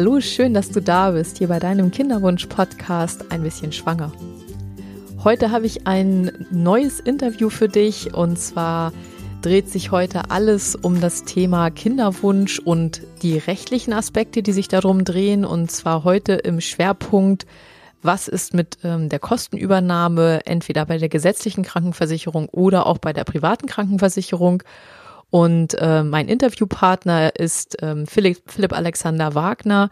Hallo, schön, dass du da bist, hier bei deinem Kinderwunsch-Podcast Ein bisschen schwanger. Heute habe ich ein neues Interview für dich und zwar dreht sich heute alles um das Thema Kinderwunsch und die rechtlichen Aspekte, die sich darum drehen und zwar heute im Schwerpunkt was ist mit ähm, der Kostenübernahme entweder bei der gesetzlichen Krankenversicherung oder auch bei der privaten Krankenversicherung. Und äh, mein Interviewpartner ist ähm, Philipp, Philipp Alexander Wagner.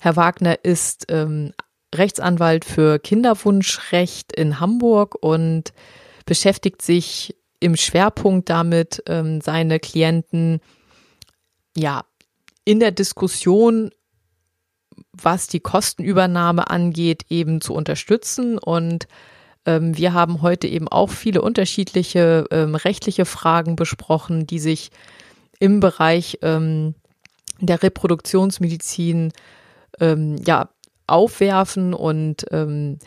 Herr Wagner ist ähm, Rechtsanwalt für Kinderwunschrecht in Hamburg und beschäftigt sich im Schwerpunkt damit, ähm, seine Klienten ja in der Diskussion was die Kostenübernahme angeht, eben zu unterstützen. Und ähm, wir haben heute eben auch viele unterschiedliche ähm, rechtliche Fragen besprochen, die sich im Bereich ähm, der Reproduktionsmedizin ähm, ja aufwerfen und ähm,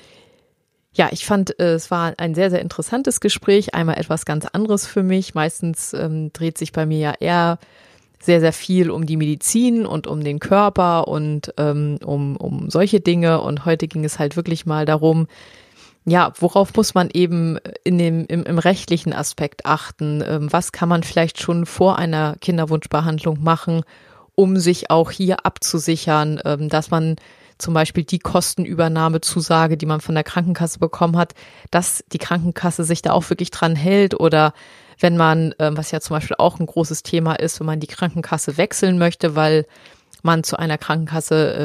ja, ich fand, äh, es war ein sehr, sehr interessantes Gespräch. Einmal etwas ganz anderes für mich. Meistens ähm, dreht sich bei mir ja eher sehr, sehr viel um die Medizin und um den Körper und ähm, um, um solche Dinge. Und heute ging es halt wirklich mal darum, ja, worauf muss man eben in dem, im, im rechtlichen Aspekt achten? Ähm, was kann man vielleicht schon vor einer Kinderwunschbehandlung machen, um sich auch hier abzusichern, ähm, dass man zum Beispiel die Kostenübernahmezusage, die man von der Krankenkasse bekommen hat, dass die Krankenkasse sich da auch wirklich dran hält oder wenn man, ähm, was ja zum Beispiel auch ein großes Thema ist, wenn man die Krankenkasse wechseln möchte, weil man zu einer Krankenkasse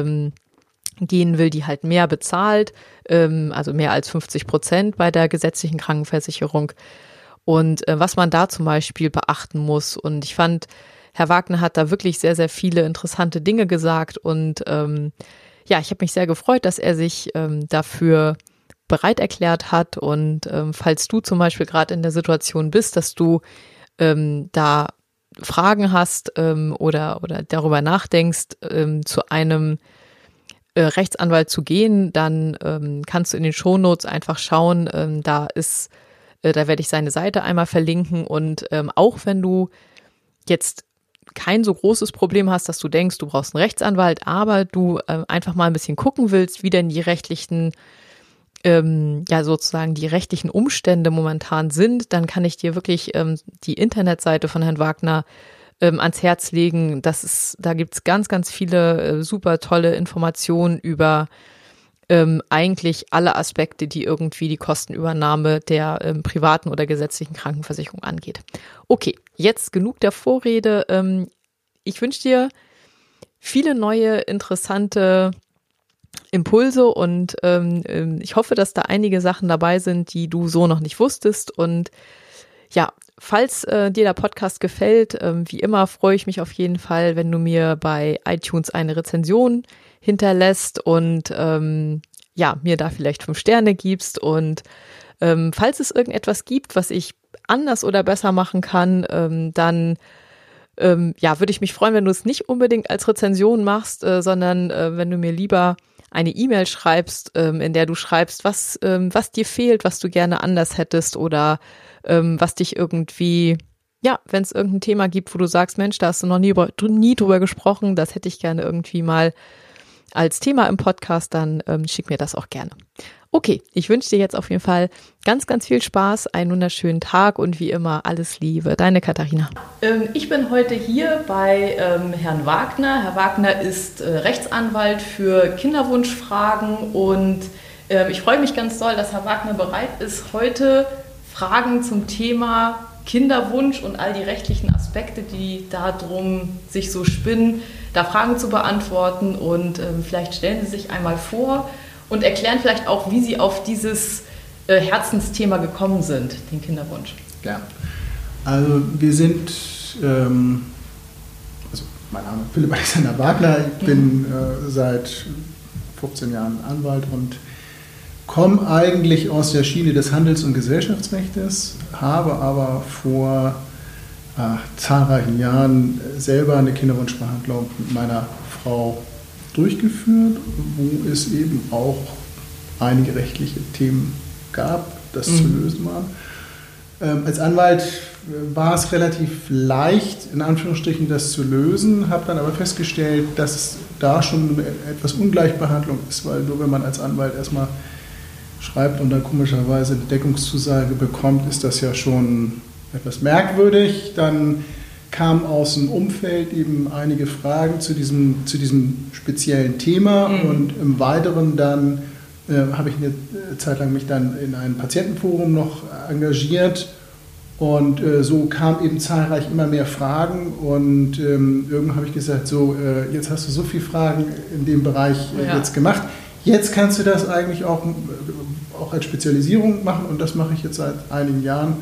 gehen will, die halt mehr bezahlt, ähm, also mehr als 50 Prozent bei der gesetzlichen Krankenversicherung. Und äh, was man da zum Beispiel beachten muss. Und ich fand, Herr Wagner hat da wirklich sehr, sehr viele interessante Dinge gesagt. Und ähm, ja, ich habe mich sehr gefreut, dass er sich ähm, dafür bereit erklärt hat. Und ähm, falls du zum Beispiel gerade in der Situation bist, dass du ähm, da Fragen hast ähm, oder, oder darüber nachdenkst, ähm, zu einem äh, Rechtsanwalt zu gehen, dann ähm, kannst du in den Shownotes einfach schauen. Ähm, da ist, äh, da werde ich seine Seite einmal verlinken. Und ähm, auch wenn du jetzt kein so großes Problem hast, dass du denkst, du brauchst einen Rechtsanwalt, aber du äh, einfach mal ein bisschen gucken willst, wie denn die rechtlichen ähm, ja sozusagen die rechtlichen Umstände momentan sind, dann kann ich dir wirklich ähm, die Internetseite von Herrn Wagner ähm, ans Herz legen. Das ist, da gibt's ganz, ganz viele äh, super tolle Informationen über ähm, eigentlich alle Aspekte, die irgendwie die Kostenübernahme der ähm, privaten oder gesetzlichen Krankenversicherung angeht. Okay, jetzt genug der Vorrede. Ähm, ich wünsche dir viele neue, interessante Impulse und ähm, ähm, ich hoffe, dass da einige Sachen dabei sind, die du so noch nicht wusstest. Und ja, falls äh, dir der Podcast gefällt, ähm, wie immer freue ich mich auf jeden Fall, wenn du mir bei iTunes eine Rezension hinterlässt und ähm, ja, mir da vielleicht fünf Sterne gibst. Und ähm, falls es irgendetwas gibt, was ich anders oder besser machen kann, ähm, dann ähm, ja, würde ich mich freuen, wenn du es nicht unbedingt als Rezension machst, äh, sondern äh, wenn du mir lieber eine E-Mail schreibst, ähm, in der du schreibst, was, ähm, was dir fehlt, was du gerne anders hättest oder ähm, was dich irgendwie, ja, wenn es irgendein Thema gibt, wo du sagst, Mensch, da hast du noch nie, nie drüber gesprochen, das hätte ich gerne irgendwie mal als Thema im Podcast, dann ähm, schick mir das auch gerne. Okay, ich wünsche dir jetzt auf jeden Fall ganz, ganz viel Spaß, einen wunderschönen Tag und wie immer alles Liebe. Deine Katharina. Ähm, ich bin heute hier bei ähm, Herrn Wagner. Herr Wagner ist äh, Rechtsanwalt für Kinderwunschfragen und äh, ich freue mich ganz doll, dass Herr Wagner bereit ist, heute Fragen zum Thema Kinderwunsch und all die rechtlichen Aspekte, die darum sich so spinnen, da Fragen zu beantworten. Und ähm, vielleicht stellen Sie sich einmal vor, und erklären vielleicht auch, wie Sie auf dieses äh, Herzensthema gekommen sind, den Kinderwunsch. Ja, also wir sind, ähm, also mein Name ist Philipp Alexander Wagner, ich bin äh, seit 15 Jahren Anwalt und komme eigentlich aus der Schiene des Handels- und Gesellschaftsrechts, habe aber vor äh, zahlreichen Jahren selber eine Kinderwunschbehandlung mit meiner Frau durchgeführt, wo es eben auch einige rechtliche Themen gab, das mhm. zu lösen war. Ähm, als Anwalt äh, war es relativ leicht, in Anführungsstrichen, das zu lösen, habe dann aber festgestellt, dass es da schon etwas Ungleichbehandlung ist, weil nur wenn man als Anwalt erstmal schreibt und dann komischerweise eine Deckungszusage bekommt, ist das ja schon etwas merkwürdig. Dann kamen aus dem Umfeld eben einige Fragen zu diesem, zu diesem speziellen Thema mhm. und im Weiteren dann äh, habe ich eine Zeit lang mich dann in einem Patientenforum noch engagiert und äh, so kamen eben zahlreich immer mehr Fragen und ähm, irgendwann habe ich gesagt, so äh, jetzt hast du so viele Fragen in dem Bereich äh, ja. jetzt gemacht, jetzt kannst du das eigentlich auch, auch als Spezialisierung machen und das mache ich jetzt seit einigen Jahren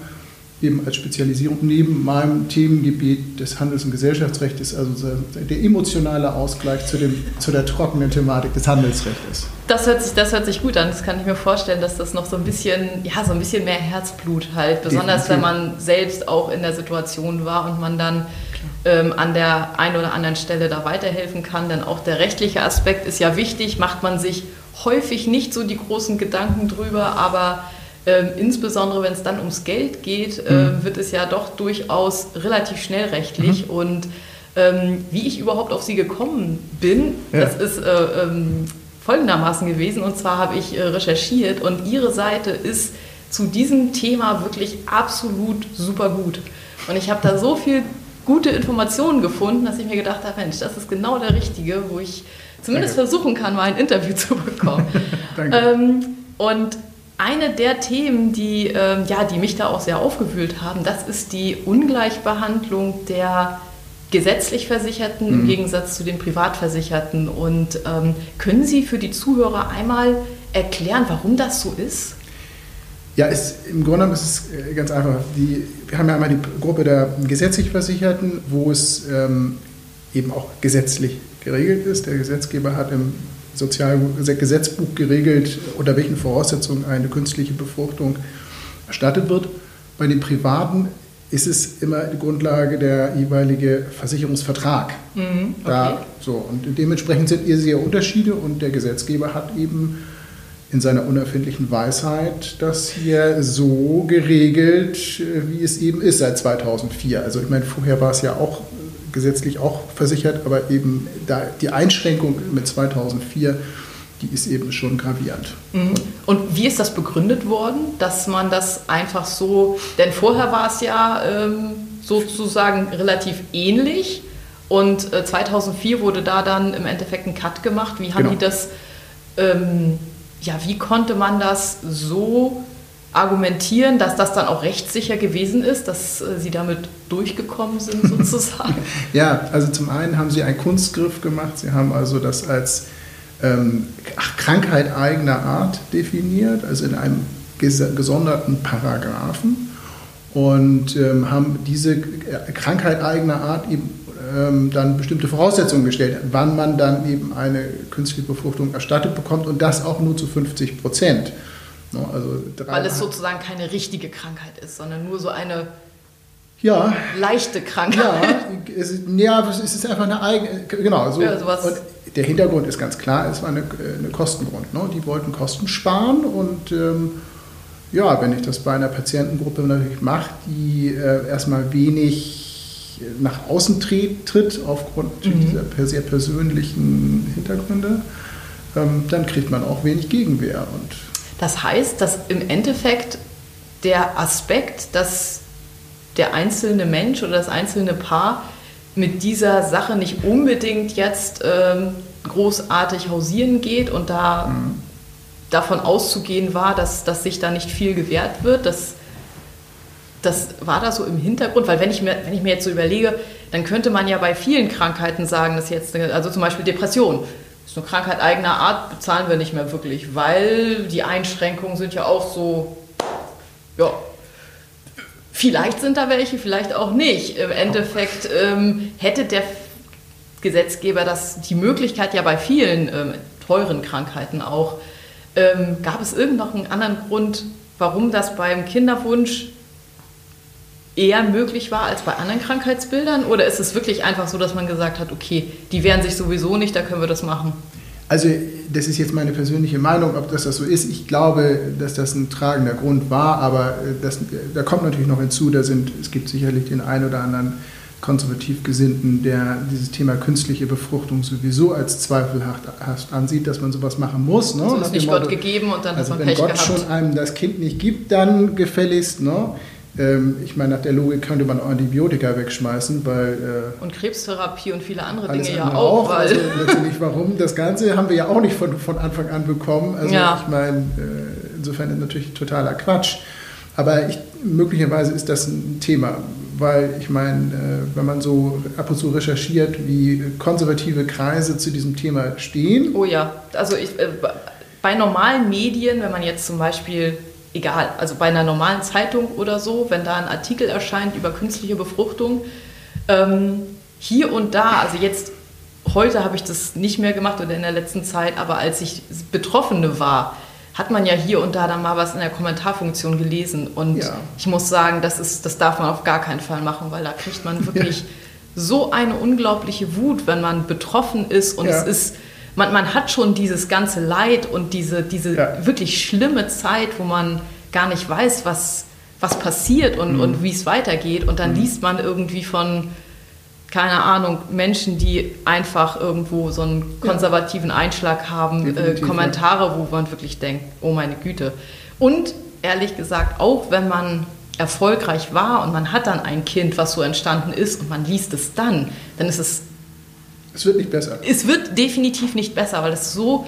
eben als Spezialisierung neben meinem Themengebiet des Handels- und Gesellschaftsrechts, also der emotionale Ausgleich zu, dem, zu der trockenen Thematik des Handelsrechts. Das hört, sich, das hört sich gut an. Das kann ich mir vorstellen, dass das noch so ein bisschen, ja, so ein bisschen mehr Herzblut halt, besonders Definitiv. wenn man selbst auch in der Situation war und man dann ähm, an der einen oder anderen Stelle da weiterhelfen kann. Denn auch der rechtliche Aspekt ist ja wichtig, macht man sich häufig nicht so die großen Gedanken drüber, aber ähm, insbesondere wenn es dann ums Geld geht, äh, mhm. wird es ja doch durchaus relativ schnell rechtlich. Mhm. Und ähm, wie ich überhaupt auf Sie gekommen bin, ja. das ist äh, ähm, folgendermaßen gewesen. Und zwar habe ich äh, recherchiert und Ihre Seite ist zu diesem Thema wirklich absolut super gut. Und ich habe da so viel gute Informationen gefunden, dass ich mir gedacht habe, Mensch, das ist genau der Richtige, wo ich zumindest Danke. versuchen kann, mal ein Interview zu bekommen. ähm, und eine der Themen, die, äh, ja, die mich da auch sehr aufgewühlt haben, das ist die Ungleichbehandlung der gesetzlich Versicherten mhm. im Gegensatz zu den Privatversicherten. Und ähm, können Sie für die Zuhörer einmal erklären, warum das so ist? Ja, ist, im Grunde genommen ist es äh, ganz einfach. Die, wir haben ja einmal die Gruppe der gesetzlich Versicherten, wo es ähm, eben auch gesetzlich geregelt ist. Der Gesetzgeber hat im Sozialgesetzbuch geregelt, unter welchen Voraussetzungen eine künstliche Befruchtung erstattet wird. Bei den Privaten ist es immer die Grundlage der jeweilige Versicherungsvertrag. Mhm, okay. da, so, und dementsprechend sind hier sehr Unterschiede und der Gesetzgeber hat eben in seiner unerfindlichen Weisheit das hier so geregelt, wie es eben ist seit 2004. Also ich meine, vorher war es ja auch gesetzlich auch versichert, aber eben da die Einschränkung mit 2004, die ist eben schon gravierend. Mhm. Und wie ist das begründet worden, dass man das einfach so, denn vorher war es ja ähm, sozusagen relativ ähnlich und äh, 2004 wurde da dann im Endeffekt ein Cut gemacht. Wie haben genau. die das, ähm, ja, wie konnte man das so argumentieren, dass das dann auch rechtssicher gewesen ist, dass äh, Sie damit durchgekommen sind sozusagen? ja, also zum einen haben Sie einen Kunstgriff gemacht. Sie haben also das als ähm, Krankheit eigener Art definiert, also in einem gesonderten Paragraphen und ähm, haben diese äh, Krankheit eigener Art eben ähm, dann bestimmte Voraussetzungen gestellt, wann man dann eben eine künstliche Befruchtung erstattet bekommt und das auch nur zu 50 Prozent. Ne, also Weil es sozusagen keine richtige Krankheit ist, sondern nur so eine ja, leichte Krankheit. Ja, es, ja, es ist einfach eine eigene, genau. So, ja. Und der Hintergrund ist ganz klar, es war eine, eine Kostengrund. Ne? Die wollten Kosten sparen und ähm, ja, wenn ich das bei einer Patientengruppe natürlich mache, die äh, erstmal wenig nach außen tritt aufgrund mhm. dieser sehr persönlichen Hintergründe, ähm, dann kriegt man auch wenig Gegenwehr. Und das heißt, dass im Endeffekt der Aspekt, dass der einzelne Mensch oder das einzelne Paar mit dieser Sache nicht unbedingt jetzt ähm, großartig hausieren geht und da mhm. davon auszugehen war, dass, dass sich da nicht viel gewährt wird. Das, das war da so im Hintergrund, weil wenn ich, mir, wenn ich mir jetzt so überlege, dann könnte man ja bei vielen Krankheiten sagen, dass jetzt, also zum Beispiel Depression, ist eine Krankheit eigener Art, bezahlen wir nicht mehr wirklich, weil die Einschränkungen sind ja auch so, ja, vielleicht sind da welche, vielleicht auch nicht. Im Endeffekt ähm, hätte der Gesetzgeber das, die Möglichkeit ja bei vielen ähm, teuren Krankheiten auch. Ähm, gab es irgendeinen anderen Grund, warum das beim Kinderwunsch eher möglich war als bei anderen Krankheitsbildern? Oder ist es wirklich einfach so, dass man gesagt hat, okay, die wehren sich sowieso nicht, da können wir das machen? Also das ist jetzt meine persönliche Meinung, ob das, das so ist. Ich glaube, dass das ein tragender Grund war, aber äh, das, da kommt natürlich noch hinzu, da sind, es gibt sicherlich den einen oder anderen konservativ Gesinnten, der dieses Thema künstliche Befruchtung sowieso als zweifelhaft ansieht, dass man sowas machen muss. Ne? Also ist nicht Motto, Gott gegeben und dann also hat man Pech Wenn Gott gehabt. schon einem das Kind nicht gibt, dann gefälligst. Ne? Ähm, ich meine, nach der Logik könnte man Antibiotika wegschmeißen, weil... Äh, und Krebstherapie und viele andere Dinge ja auch. auch also letztendlich, warum? Das Ganze haben wir ja auch nicht von, von Anfang an bekommen. Also ja. ich meine, äh, insofern ist natürlich totaler Quatsch. Aber ich, möglicherweise ist das ein Thema, weil ich meine, äh, wenn man so ab und zu recherchiert, wie konservative Kreise zu diesem Thema stehen. Oh ja, also ich, bei normalen Medien, wenn man jetzt zum Beispiel egal, also bei einer normalen Zeitung oder so, wenn da ein Artikel erscheint über künstliche Befruchtung, ähm, hier und da, also jetzt heute habe ich das nicht mehr gemacht oder in der letzten Zeit, aber als ich Betroffene war, hat man ja hier und da dann mal was in der Kommentarfunktion gelesen. Und ja. ich muss sagen, das, ist, das darf man auf gar keinen Fall machen, weil da kriegt man wirklich so eine unglaubliche Wut, wenn man betroffen ist und ja. es ist man, man hat schon dieses ganze Leid und diese, diese ja. wirklich schlimme Zeit, wo man gar nicht weiß, was, was passiert und, mhm. und wie es weitergeht. Und dann mhm. liest man irgendwie von, keine Ahnung, Menschen, die einfach irgendwo so einen konservativen Einschlag haben, äh, Kommentare, wo man wirklich denkt, oh meine Güte. Und ehrlich gesagt, auch wenn man erfolgreich war und man hat dann ein Kind, was so entstanden ist und man liest es dann, dann ist es es wird nicht besser. Es wird definitiv nicht besser, weil es so.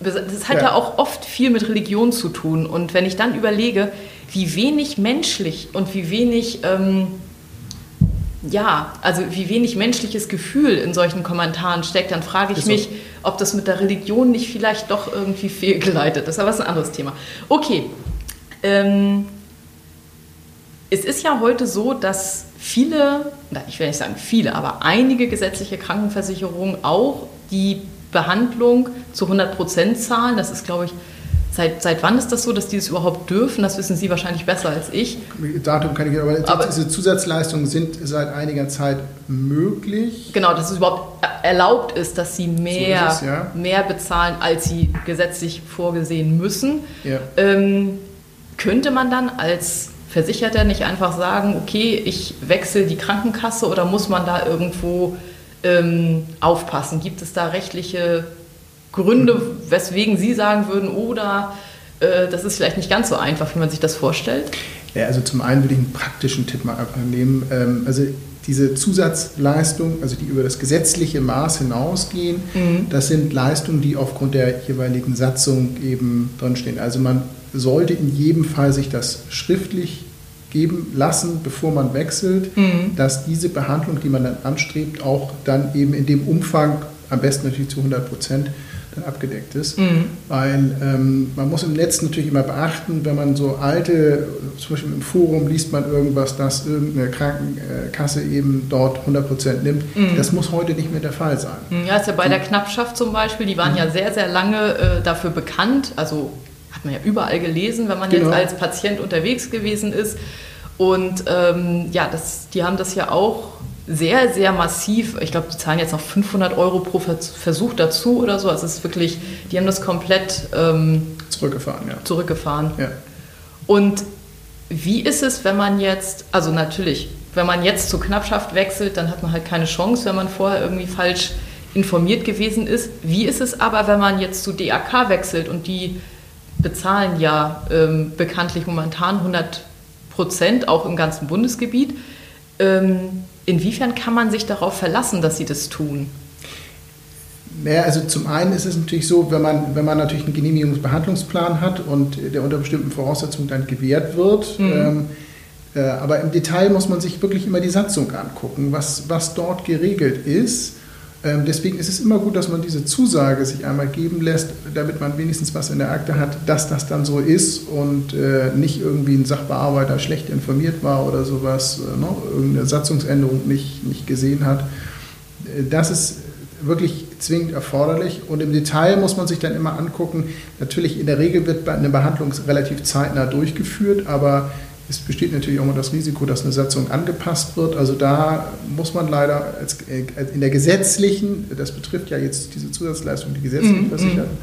Das hat ja. ja auch oft viel mit Religion zu tun. Und wenn ich dann überlege, wie wenig menschlich und wie wenig. Ähm, ja, also wie wenig menschliches Gefühl in solchen Kommentaren steckt, dann frage ich ist mich, so. ob das mit der Religion nicht vielleicht doch irgendwie fehlgeleitet ist. Aber das ist ein anderes Thema. Okay. Ähm, es ist ja heute so, dass viele, ich will nicht sagen viele, aber einige gesetzliche Krankenversicherungen auch die Behandlung zu 100 Prozent zahlen. Das ist, glaube ich, Seit, seit wann ist das so, dass die das überhaupt dürfen? Das wissen Sie wahrscheinlich besser als ich. Datum kann ich aber, aber diese Zusatzleistungen sind seit einiger Zeit möglich. Genau, dass es überhaupt erlaubt ist, dass sie mehr, so es, ja. mehr bezahlen, als sie gesetzlich vorgesehen müssen. Ja. Ähm, könnte man dann als Versicherter nicht einfach sagen, okay, ich wechsle die Krankenkasse oder muss man da irgendwo ähm, aufpassen? Gibt es da rechtliche Gründe, weswegen Sie sagen würden, oder äh, das ist vielleicht nicht ganz so einfach, wie man sich das vorstellt? Ja, also zum einen würde ich einen praktischen Tipp mal nehmen. Ähm, also diese Zusatzleistungen, also die über das gesetzliche Maß hinausgehen, mhm. das sind Leistungen, die aufgrund der jeweiligen Satzung eben drinstehen. Also man sollte in jedem Fall sich das schriftlich geben lassen, bevor man wechselt, mhm. dass diese Behandlung, die man dann anstrebt, auch dann eben in dem Umfang, am besten natürlich zu 100 Prozent, dann abgedeckt ist. Mhm. Weil ähm, man muss im Netz natürlich immer beachten, wenn man so alte, zum Beispiel im Forum liest man irgendwas, dass irgendeine Krankenkasse eben dort 100 Prozent nimmt. Mhm. Das muss heute nicht mehr der Fall sein. Ja, ist ja bei der Knappschaft zum Beispiel, die waren mhm. ja sehr, sehr lange äh, dafür bekannt, also hat man ja überall gelesen, wenn man genau. jetzt als Patient unterwegs gewesen ist. Und ähm, ja, das, die haben das ja auch sehr, sehr massiv. Ich glaube, die zahlen jetzt noch 500 Euro pro Versuch dazu oder so. Also es ist wirklich, die haben das komplett ähm, zurückgefahren. Ja. Zurückgefahren. Ja. Und wie ist es, wenn man jetzt, also natürlich, wenn man jetzt zur Knappschaft wechselt, dann hat man halt keine Chance, wenn man vorher irgendwie falsch informiert gewesen ist. Wie ist es aber, wenn man jetzt zu DAK wechselt und die bezahlen ja ähm, bekanntlich momentan 100 Prozent, auch im ganzen Bundesgebiet. Ähm, inwiefern kann man sich darauf verlassen, dass sie das tun? Naja, also zum einen ist es natürlich so, wenn man, wenn man natürlich einen Genehmigungsbehandlungsplan hat und der unter bestimmten Voraussetzungen dann gewährt wird, mhm. ähm, äh, aber im Detail muss man sich wirklich immer die Satzung angucken, was, was dort geregelt ist. Ähm, deswegen ist es immer gut, dass man diese Zusage sich einmal geben lässt, damit man wenigstens was in der Akte hat, dass das dann so ist und äh, nicht irgendwie ein Sachbearbeiter schlecht informiert war oder sowas, äh, ne, irgendeine Satzungsänderung nicht, nicht gesehen hat. Äh, das ist wirklich zwingend erforderlich und im Detail muss man sich dann immer angucken. Natürlich, in der Regel wird eine Behandlung relativ zeitnah durchgeführt, aber es besteht natürlich auch immer das Risiko, dass eine Satzung angepasst wird. Also da muss man leider als, äh, in der gesetzlichen, das betrifft ja jetzt diese Zusatzleistung, die gesetzlichen mhm. Versicherten,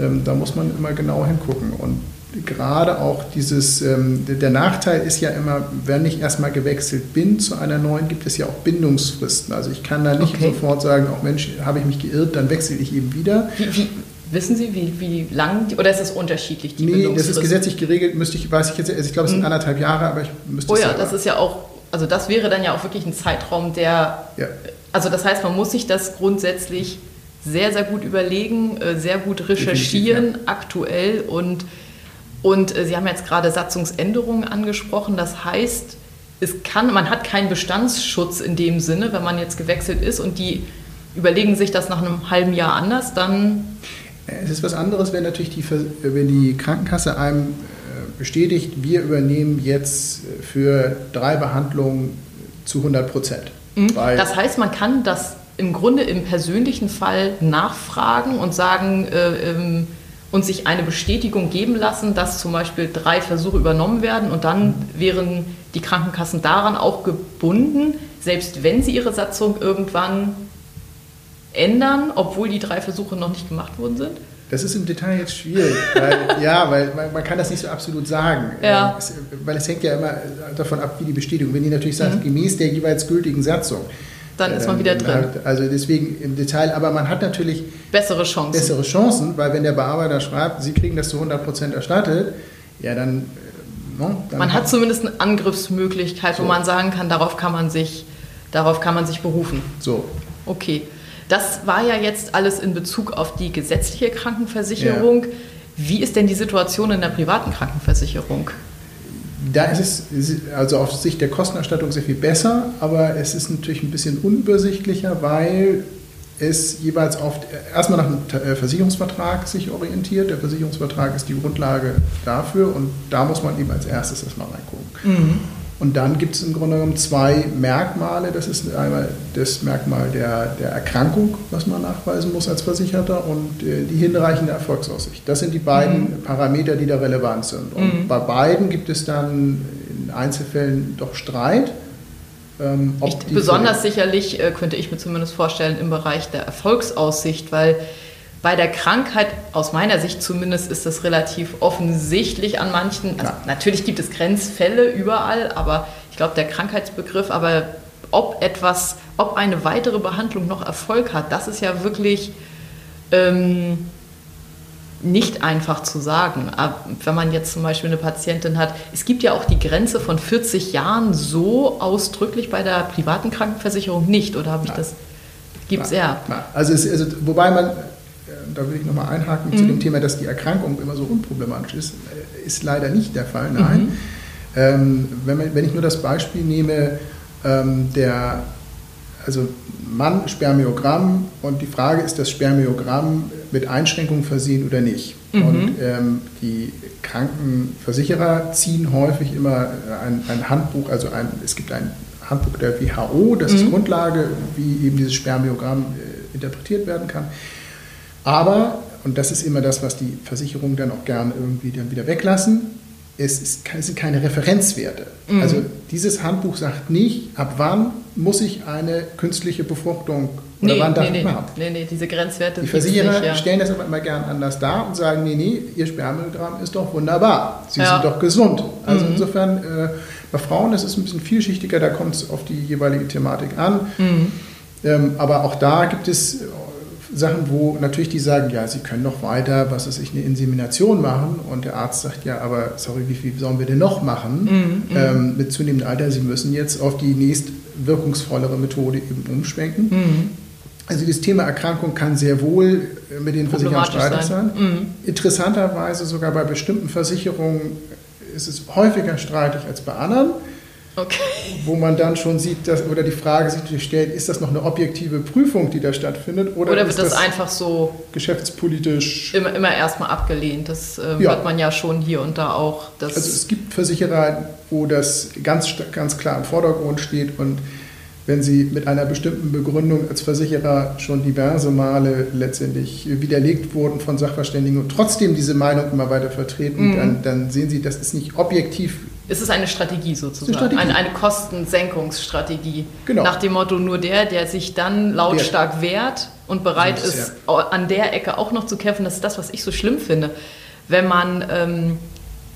ähm, da muss man immer genau hingucken. Und gerade auch dieses, ähm, der Nachteil ist ja immer, wenn ich erstmal gewechselt bin zu einer neuen, gibt es ja auch Bindungsfristen. Also ich kann da nicht okay. sofort sagen, auch Mensch, habe ich mich geirrt, dann wechsle ich eben wieder. Wie, wie, Wissen Sie, wie, wie lang, die, oder ist es unterschiedlich, die Nee, das ist gesetzlich geregelt, müsste ich, weiß ich jetzt, also ich glaube, es sind mhm. anderthalb Jahre, aber ich müsste Oh ja, das ist ja auch, also das wäre dann ja auch wirklich ein Zeitraum, der, ja. also das heißt, man muss sich das grundsätzlich sehr, sehr gut überlegen, äh, sehr gut recherchieren, ja. aktuell und, und äh, Sie haben jetzt gerade Satzungsänderungen angesprochen, das heißt, es kann, man hat keinen Bestandsschutz in dem Sinne, wenn man jetzt gewechselt ist und die überlegen sich das nach einem halben Jahr anders, dann es ist was anderes, wenn natürlich die, wenn die Krankenkasse einem äh, bestätigt, wir übernehmen jetzt für drei Behandlungen zu 100 Prozent. Mhm. Das heißt, man kann das im Grunde im persönlichen Fall nachfragen und sagen äh, ähm, und sich eine Bestätigung geben lassen, dass zum Beispiel drei Versuche übernommen werden und dann wären die Krankenkassen daran auch gebunden, selbst wenn sie ihre Satzung irgendwann ändern, obwohl die drei Versuche noch nicht gemacht worden sind? Das ist im Detail jetzt schwierig, weil, ja, weil man, man, kann das nicht so absolut sagen. Ja. Ähm, es, weil es hängt ja immer davon ab, wie die Bestätigung. Wenn die natürlich sagt, mhm. gemäß der jeweils gültigen Satzung, dann ist man wieder drin. Also deswegen im Detail, aber man hat natürlich bessere Chancen. Bessere Chancen, weil wenn der Bearbeiter schreibt, Sie kriegen das zu 100% erstattet, ja dann. Äh, no, dann man hat, hat zumindest eine Angriffsmöglichkeit, so. wo man sagen kann, darauf kann man sich, darauf kann man sich berufen. So. Okay. Das war ja jetzt alles in Bezug auf die gesetzliche Krankenversicherung. Ja. Wie ist denn die Situation in der privaten Krankenversicherung? Da ist es also auf Sicht der Kostenerstattung sehr viel besser, aber es ist natürlich ein bisschen unübersichtlicher, weil es jeweils oft erstmal nach einem äh, Versicherungsvertrag sich orientiert. Der Versicherungsvertrag ist die Grundlage dafür und da muss man eben als erstes erstmal reingucken. Mhm. Und dann gibt es im Grunde genommen zwei Merkmale. Das ist einmal das Merkmal der, der Erkrankung, was man nachweisen muss als Versicherter, und äh, die hinreichende Erfolgsaussicht. Das sind die beiden mhm. Parameter, die da relevant sind. Und mhm. bei beiden gibt es dann in Einzelfällen doch Streit. Ähm, ich, besonders sicherlich äh, könnte ich mir zumindest vorstellen im Bereich der Erfolgsaussicht, weil bei der Krankheit, aus meiner Sicht zumindest, ist das relativ offensichtlich an manchen. Also natürlich gibt es Grenzfälle überall, aber ich glaube, der Krankheitsbegriff, aber ob etwas, ob eine weitere Behandlung noch Erfolg hat, das ist ja wirklich ähm, nicht einfach zu sagen. Wenn man jetzt zum Beispiel eine Patientin hat, es gibt ja auch die Grenze von 40 Jahren so ausdrücklich bei der privaten Krankenversicherung nicht, oder habe ich das? Gibt es ja. Also, es, also, wobei man da will ich nochmal einhaken mhm. zu dem Thema, dass die Erkrankung immer so unproblematisch ist, äh, ist leider nicht der Fall. Nein. Mhm. Ähm, wenn, man, wenn ich nur das Beispiel nehme, ähm, der also Mann Spermiogramm und die Frage ist das Spermiogramm mit Einschränkungen versehen oder nicht. Mhm. Und ähm, die Krankenversicherer ziehen häufig immer ein, ein Handbuch, also ein, es gibt ein Handbuch der WHO, das mhm. ist Grundlage, wie eben dieses Spermiogramm äh, interpretiert werden kann. Aber, und das ist immer das, was die Versicherungen dann auch gerne irgendwie dann wieder weglassen, es, ist, es sind keine Referenzwerte. Mhm. Also dieses Handbuch sagt nicht, ab wann muss ich eine künstliche Befruchtung oder nee, wann darf nee, ich nee, machen. Nee, nee, diese Grenzwerte. Die Versicherer nicht, ja. stellen das aber immer gern anders dar und sagen, nee, nee, Ihr Spermiogramm ist doch wunderbar. Sie ja. sind doch gesund. Also mhm. insofern, äh, bei Frauen ist es ein bisschen vielschichtiger, da kommt es auf die jeweilige Thematik an. Mhm. Ähm, aber auch da gibt es Sachen, wo natürlich die sagen, ja, sie können noch weiter, was weiß ich, eine Insemination machen und der Arzt sagt, ja, aber sorry, wie viel sollen wir denn noch machen mm, mm. Ähm, mit zunehmendem Alter? Sie müssen jetzt auf die nächst wirkungsvollere Methode eben umschwenken. Mm. Also das Thema Erkrankung kann sehr wohl mit den Versicherern streitig sein. sein. Mhm. Interessanterweise sogar bei bestimmten Versicherungen ist es häufiger streitig als bei anderen. Okay. Wo man dann schon sieht, dass, oder die Frage sich stellt, ist das noch eine objektive Prüfung, die da stattfindet? Oder, oder wird das, das, einfach so geschäftspolitisch? Immer, immer erstmal abgelehnt. Das äh, ja. hört man ja schon hier und da auch. also es gibt Versicherer, wo das ganz, ganz klar im Vordergrund steht und wenn Sie mit einer bestimmten Begründung als Versicherer schon diverse Male letztendlich widerlegt wurden von Sachverständigen und trotzdem diese Meinung immer weiter vertreten, mhm. dann, dann, sehen Sie, das ist nicht objektiv es ist eine Strategie sozusagen, eine, Strategie. eine, eine Kostensenkungsstrategie. Genau. Nach dem Motto, nur der, der sich dann lautstark wehrt und bereit ist, ist ja. an der Ecke auch noch zu kämpfen, das ist das, was ich so schlimm finde. Wenn man ähm,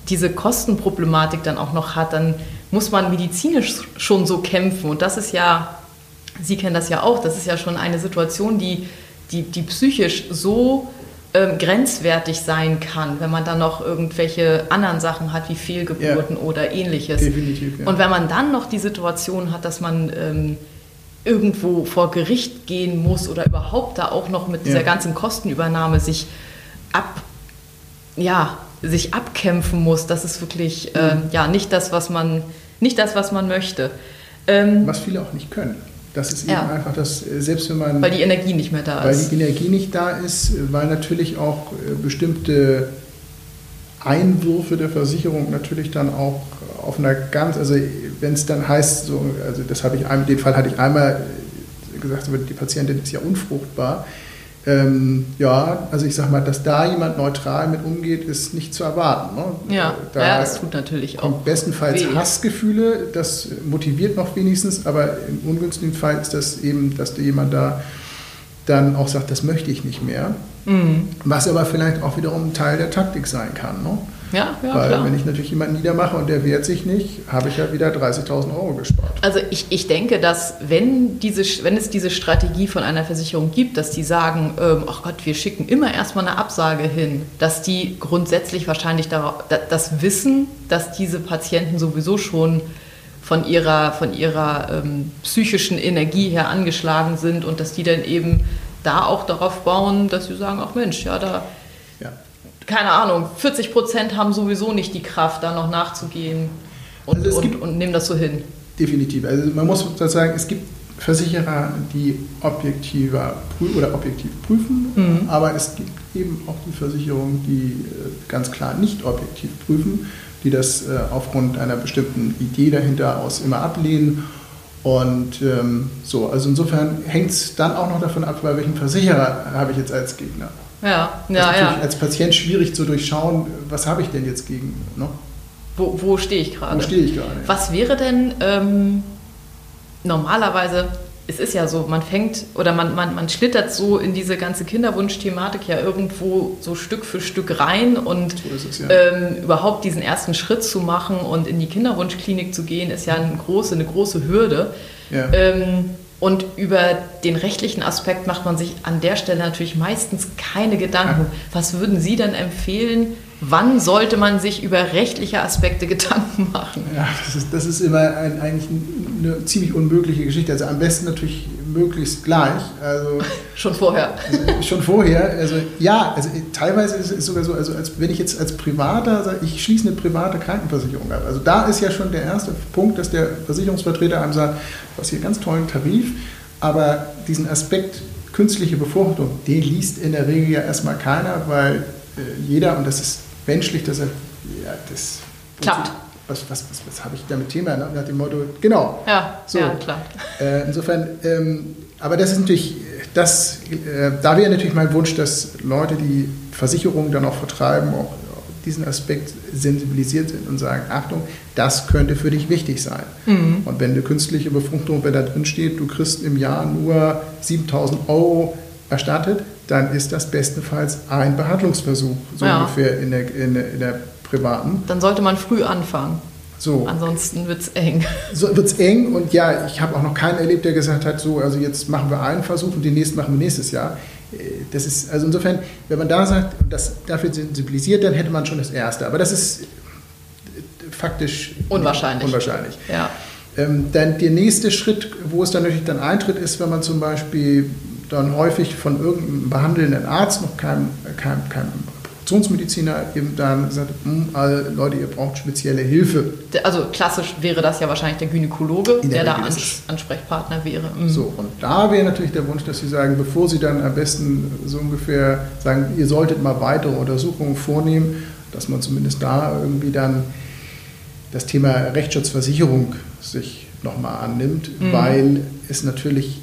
diese Kostenproblematik dann auch noch hat, dann muss man medizinisch schon so kämpfen. Und das ist ja, Sie kennen das ja auch, das ist ja schon eine Situation, die, die, die psychisch so ähm, grenzwertig sein kann, wenn man dann noch irgendwelche anderen Sachen hat, wie Fehlgeburten ja. oder ähnliches. Definitiv, ja. Und wenn man dann noch die Situation hat, dass man ähm, irgendwo vor Gericht gehen muss oder überhaupt da auch noch mit dieser ganzen Kostenübernahme sich ab, ja, sich abkämpfen muss, das ist wirklich äh, ja nicht das, was man nicht das, was man möchte. Ähm, was viele auch nicht können. Das ist ja. eben einfach das, äh, selbst wenn man. Weil die Energie nicht mehr da weil ist. Weil die Energie nicht da ist, weil natürlich auch äh, bestimmte Einwürfe der Versicherung natürlich dann auch auf einer ganz, also wenn es dann heißt, so, also das habe ich, den Fall hatte ich einmal gesagt, die Patientin ist ja unfruchtbar ähm, ja, also ich sag mal, dass da jemand neutral mit umgeht, ist nicht zu erwarten. Ne? Ja, da ja, das tut natürlich auch. Bestenfalls weh. Hassgefühle, das motiviert noch wenigstens, aber im ungünstigen Fall ist das eben, dass jemand da dann auch sagt, das möchte ich nicht mehr. Mhm. Was aber vielleicht auch wiederum Teil der Taktik sein kann. Ne? Ja, ja, Weil klar. wenn ich natürlich jemanden niedermache und der wehrt sich nicht, habe ich ja wieder 30.000 Euro gespart. Also ich, ich denke, dass wenn, diese, wenn es diese Strategie von einer Versicherung gibt, dass die sagen, ähm, ach Gott, wir schicken immer erstmal eine Absage hin, dass die grundsätzlich wahrscheinlich darauf, das wissen, dass diese Patienten sowieso schon von ihrer, von ihrer ähm, psychischen Energie her angeschlagen sind und dass die dann eben da auch darauf bauen, dass sie sagen, ach Mensch, ja, da keine Ahnung, 40 Prozent haben sowieso nicht die Kraft, da noch nachzugehen und, also und, und nehmen das so hin. Definitiv. Also man muss sagen, es gibt Versicherer, die objektiver oder objektiv prüfen, mhm. aber es gibt eben auch die Versicherungen, die äh, ganz klar nicht objektiv prüfen, die das äh, aufgrund einer bestimmten Idee dahinter aus immer ablehnen. Und ähm, so, also insofern hängt es dann auch noch davon ab, bei welchem Versicherer habe ich jetzt als Gegner. Ja, ja, ist ja. als Patient schwierig zu durchschauen, was habe ich denn jetzt gegen. Ne? Wo, wo stehe ich gerade? Wo stehe ich gerade? Ja. Was wäre denn ähm, normalerweise, es ist ja so, man fängt oder man, man, man schlittert so in diese ganze Kinderwunsch-Thematik ja irgendwo so Stück für Stück rein und so es, ja. ähm, überhaupt diesen ersten Schritt zu machen und in die Kinderwunschklinik zu gehen, ist ja eine große, eine große Hürde. Ja. Ähm, und über den rechtlichen Aspekt macht man sich an der Stelle natürlich meistens keine Gedanken. Was würden Sie denn empfehlen? Wann sollte man sich über rechtliche Aspekte Gedanken machen? Ja, das ist, das ist immer ein, eigentlich eine ziemlich unmögliche Geschichte. Also am besten natürlich möglichst gleich. Also, schon vorher. Schon vorher. Also ja, also teilweise ist es sogar so, also als, wenn ich jetzt als Privater sage, ich schließe eine private Krankenversicherung ab. Also da ist ja schon der erste Punkt, dass der Versicherungsvertreter einem sagt, du hast hier ganz tollen Tarif, aber diesen Aspekt künstliche Befruchtung, den liest in der Regel ja erstmal keiner, weil äh, jeder, und das ist menschlich, dass er, ja, das klappt. Was, was, was, was habe ich da mit Thema? Nach dem Motto, genau. Ja, so. ja klar. Äh, insofern, ähm, aber das ist natürlich, das, äh, da wäre natürlich mein Wunsch, dass Leute, die Versicherungen dann auch vertreiben, auch diesen Aspekt sensibilisiert sind und sagen, Achtung, das könnte für dich wichtig sein. Mhm. Und wenn eine künstliche Befruchtung, wenn da drin steht, du kriegst im Jahr nur 7000 Euro erstattet, dann ist das bestenfalls ein Behandlungsversuch, so ja. ungefähr in der, in, der, in der privaten. Dann sollte man früh anfangen. So. Ansonsten wird es eng. So wird es eng und ja, ich habe auch noch keinen erlebt, der gesagt hat, so, also jetzt machen wir einen Versuch und den nächsten machen wir nächstes Jahr. Äh, das ist, also insofern, wenn man da sagt, das dafür sensibilisiert, dann hätte man schon das Erste. Aber das ist äh, faktisch unwahrscheinlich. unwahrscheinlich. Ja. Ähm, dann der nächste Schritt, wo es dann natürlich dann eintritt, ist, wenn man zum Beispiel dann häufig von irgendeinem behandelnden Arzt, noch keinem, keinem, keinem Reproduktionsmediziner, eben dann gesagt, hm, also Leute, ihr braucht spezielle Hilfe. Also klassisch wäre das ja wahrscheinlich der Gynäkologe, der, der da Ans Ansprechpartner wäre. Mhm. So, und da wäre natürlich der Wunsch, dass Sie sagen, bevor Sie dann am besten so ungefähr sagen, ihr solltet mal weitere Untersuchungen vornehmen, dass man zumindest da irgendwie dann das Thema Rechtsschutzversicherung sich nochmal annimmt, mhm. weil es natürlich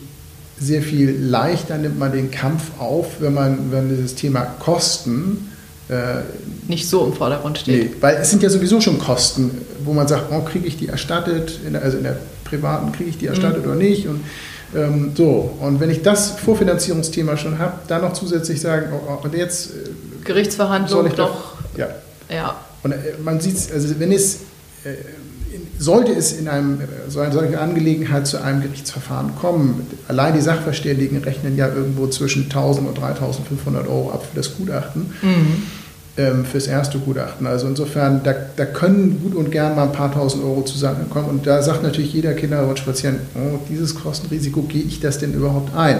sehr viel leichter nimmt man den Kampf auf, wenn man wenn dieses Thema Kosten nicht so im Vordergrund steht. Nee, weil es sind ja sowieso schon Kosten, wo man sagt, oh, kriege ich die erstattet, in der, also in der privaten kriege ich die erstattet mhm. oder nicht. Und ähm, so, und wenn ich das Vorfinanzierungsthema schon habe, dann noch zusätzlich sagen, oh, oh, und jetzt äh, Gerichtsverhandlung doch, doch. Ja. ja. Und äh, man sieht es, also wenn es äh, sollte es in einem, so eine solche Angelegenheit zu einem Gerichtsverfahren kommen, allein die Sachverständigen rechnen ja irgendwo zwischen 1000 und 3500 Euro ab für das Gutachten, mhm. ähm, fürs erste Gutachten. Also insofern, da, da können gut und gern mal ein paar tausend Euro zusammenkommen. Und da sagt natürlich jeder Kinderwunschpatient, oh, dieses Kostenrisiko, gehe ich das denn überhaupt ein?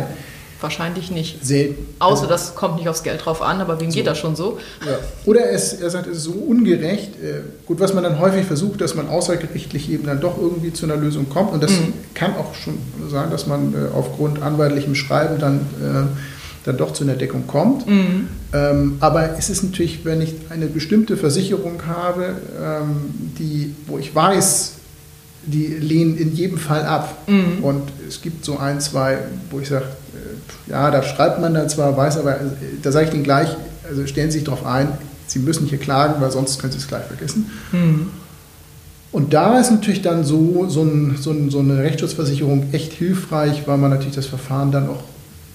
Wahrscheinlich nicht. Selten. Außer also, das kommt nicht aufs Geld drauf an, aber wem so. geht das schon so? Ja. Oder es, er sagt, es ist so ungerecht. Äh, gut, was man dann häufig versucht, dass man außergerichtlich eben dann doch irgendwie zu einer Lösung kommt. Und das mhm. kann auch schon sein, dass man äh, aufgrund anwaltlichem Schreiben dann, äh, dann doch zu einer Deckung kommt. Mhm. Ähm, aber es ist natürlich, wenn ich eine bestimmte Versicherung habe, ähm, die, wo ich weiß, die lehnen in jedem Fall ab. Mhm. Und es gibt so ein, zwei, wo ich sage, ja, da schreibt man dann zwar, weiß aber, da sage ich Ihnen gleich, also stellen Sie sich darauf ein, Sie müssen hier klagen, weil sonst können Sie es gleich vergessen. Mhm. Und da ist natürlich dann so, so, ein, so, ein, so, eine Rechtsschutzversicherung echt hilfreich, weil man natürlich das Verfahren dann auch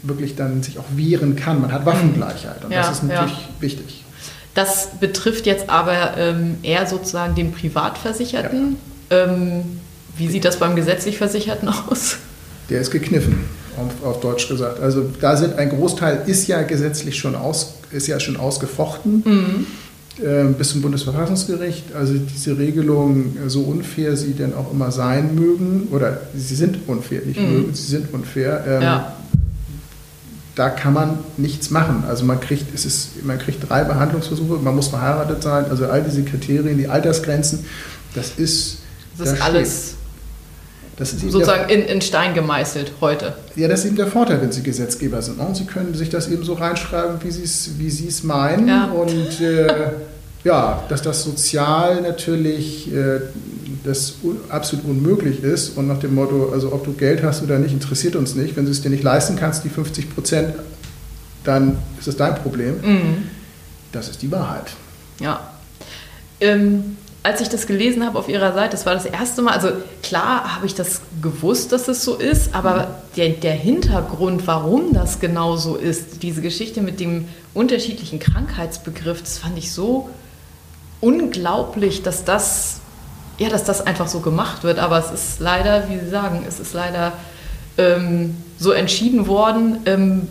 wirklich dann sich auch wehren kann. Man hat Waffengleichheit und ja, das ist natürlich ja. wichtig. Das betrifft jetzt aber ähm, eher sozusagen den Privatversicherten. Ja. Ähm, wie sieht das beim gesetzlich Versicherten aus? Der ist gekniffen auf, Deutsch gesagt. Also da sind ein Großteil ist ja gesetzlich schon aus, ist ja schon ausgefochten. Mhm. Ähm, bis zum Bundesverfassungsgericht. Also diese Regelungen, äh, so unfair sie denn auch immer sein mögen, oder sie sind unfair, nicht mhm. mögen, sie sind unfair, ähm, ja. da kann man nichts machen. Also man kriegt, es ist, man kriegt drei Behandlungsversuche, man muss verheiratet sein, also all diese Kriterien, die Altersgrenzen, das ist... Das ist alles sozusagen in, in, Stein gemeißelt heute. Ja, das ist eben der Vorteil, wenn Sie Gesetzgeber sind. Ne? Sie können sich das eben so reinschreiben, wie Sie es wie Sie's meinen. Ja. Und äh, ja, dass das sozial natürlich äh, das un absolut unmöglich ist und nach dem Motto, also ob du Geld hast oder nicht, interessiert uns nicht. Wenn du es dir nicht leisten kannst, die 50 Prozent, dann ist es dein Problem. Mhm. Das ist die Wahrheit. Ja. Ähm, als ich das gelesen habe auf ihrer Seite, das war das erste Mal, also klar habe ich das gewusst, dass es so ist, aber der, der Hintergrund, warum das genau so ist, diese Geschichte mit dem unterschiedlichen Krankheitsbegriff, das fand ich so unglaublich, dass das, ja, dass das einfach so gemacht wird. Aber es ist leider, wie Sie sagen, es ist leider ähm, so entschieden worden. Ähm,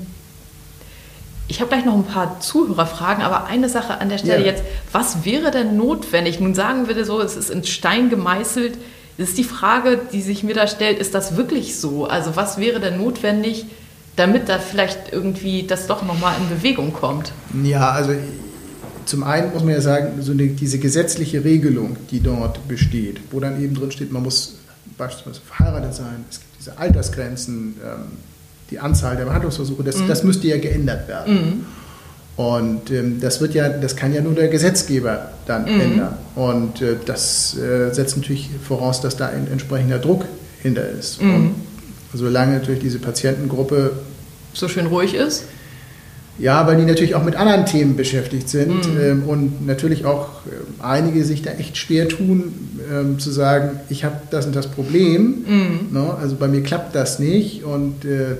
ich habe gleich noch ein paar Zuhörerfragen, aber eine Sache an der Stelle ja. jetzt. Was wäre denn notwendig? Nun sagen wir so, es ist in Stein gemeißelt. Das ist die Frage, die sich mir da stellt, ist das wirklich so? Also was wäre denn notwendig, damit da vielleicht irgendwie das doch nochmal in Bewegung kommt? Ja, also zum einen muss man ja sagen, so eine, diese gesetzliche Regelung, die dort besteht, wo dann eben drin steht, man muss beispielsweise verheiratet sein, es gibt diese Altersgrenzen, ähm, die Anzahl der Behandlungsversuche, das, mhm. das müsste ja geändert werden. Mhm. Und ähm, das wird ja, das kann ja nur der Gesetzgeber dann mhm. ändern. Und äh, das äh, setzt natürlich voraus, dass da ein entsprechender Druck hinter ist. Mhm. Und solange natürlich diese Patientengruppe so schön ruhig ist. Ja, weil die natürlich auch mit anderen Themen beschäftigt sind mhm. ähm, und natürlich auch äh, einige sich da echt schwer tun, ähm, zu sagen, ich habe das und das Problem, mhm. ne? also bei mir klappt das nicht und äh,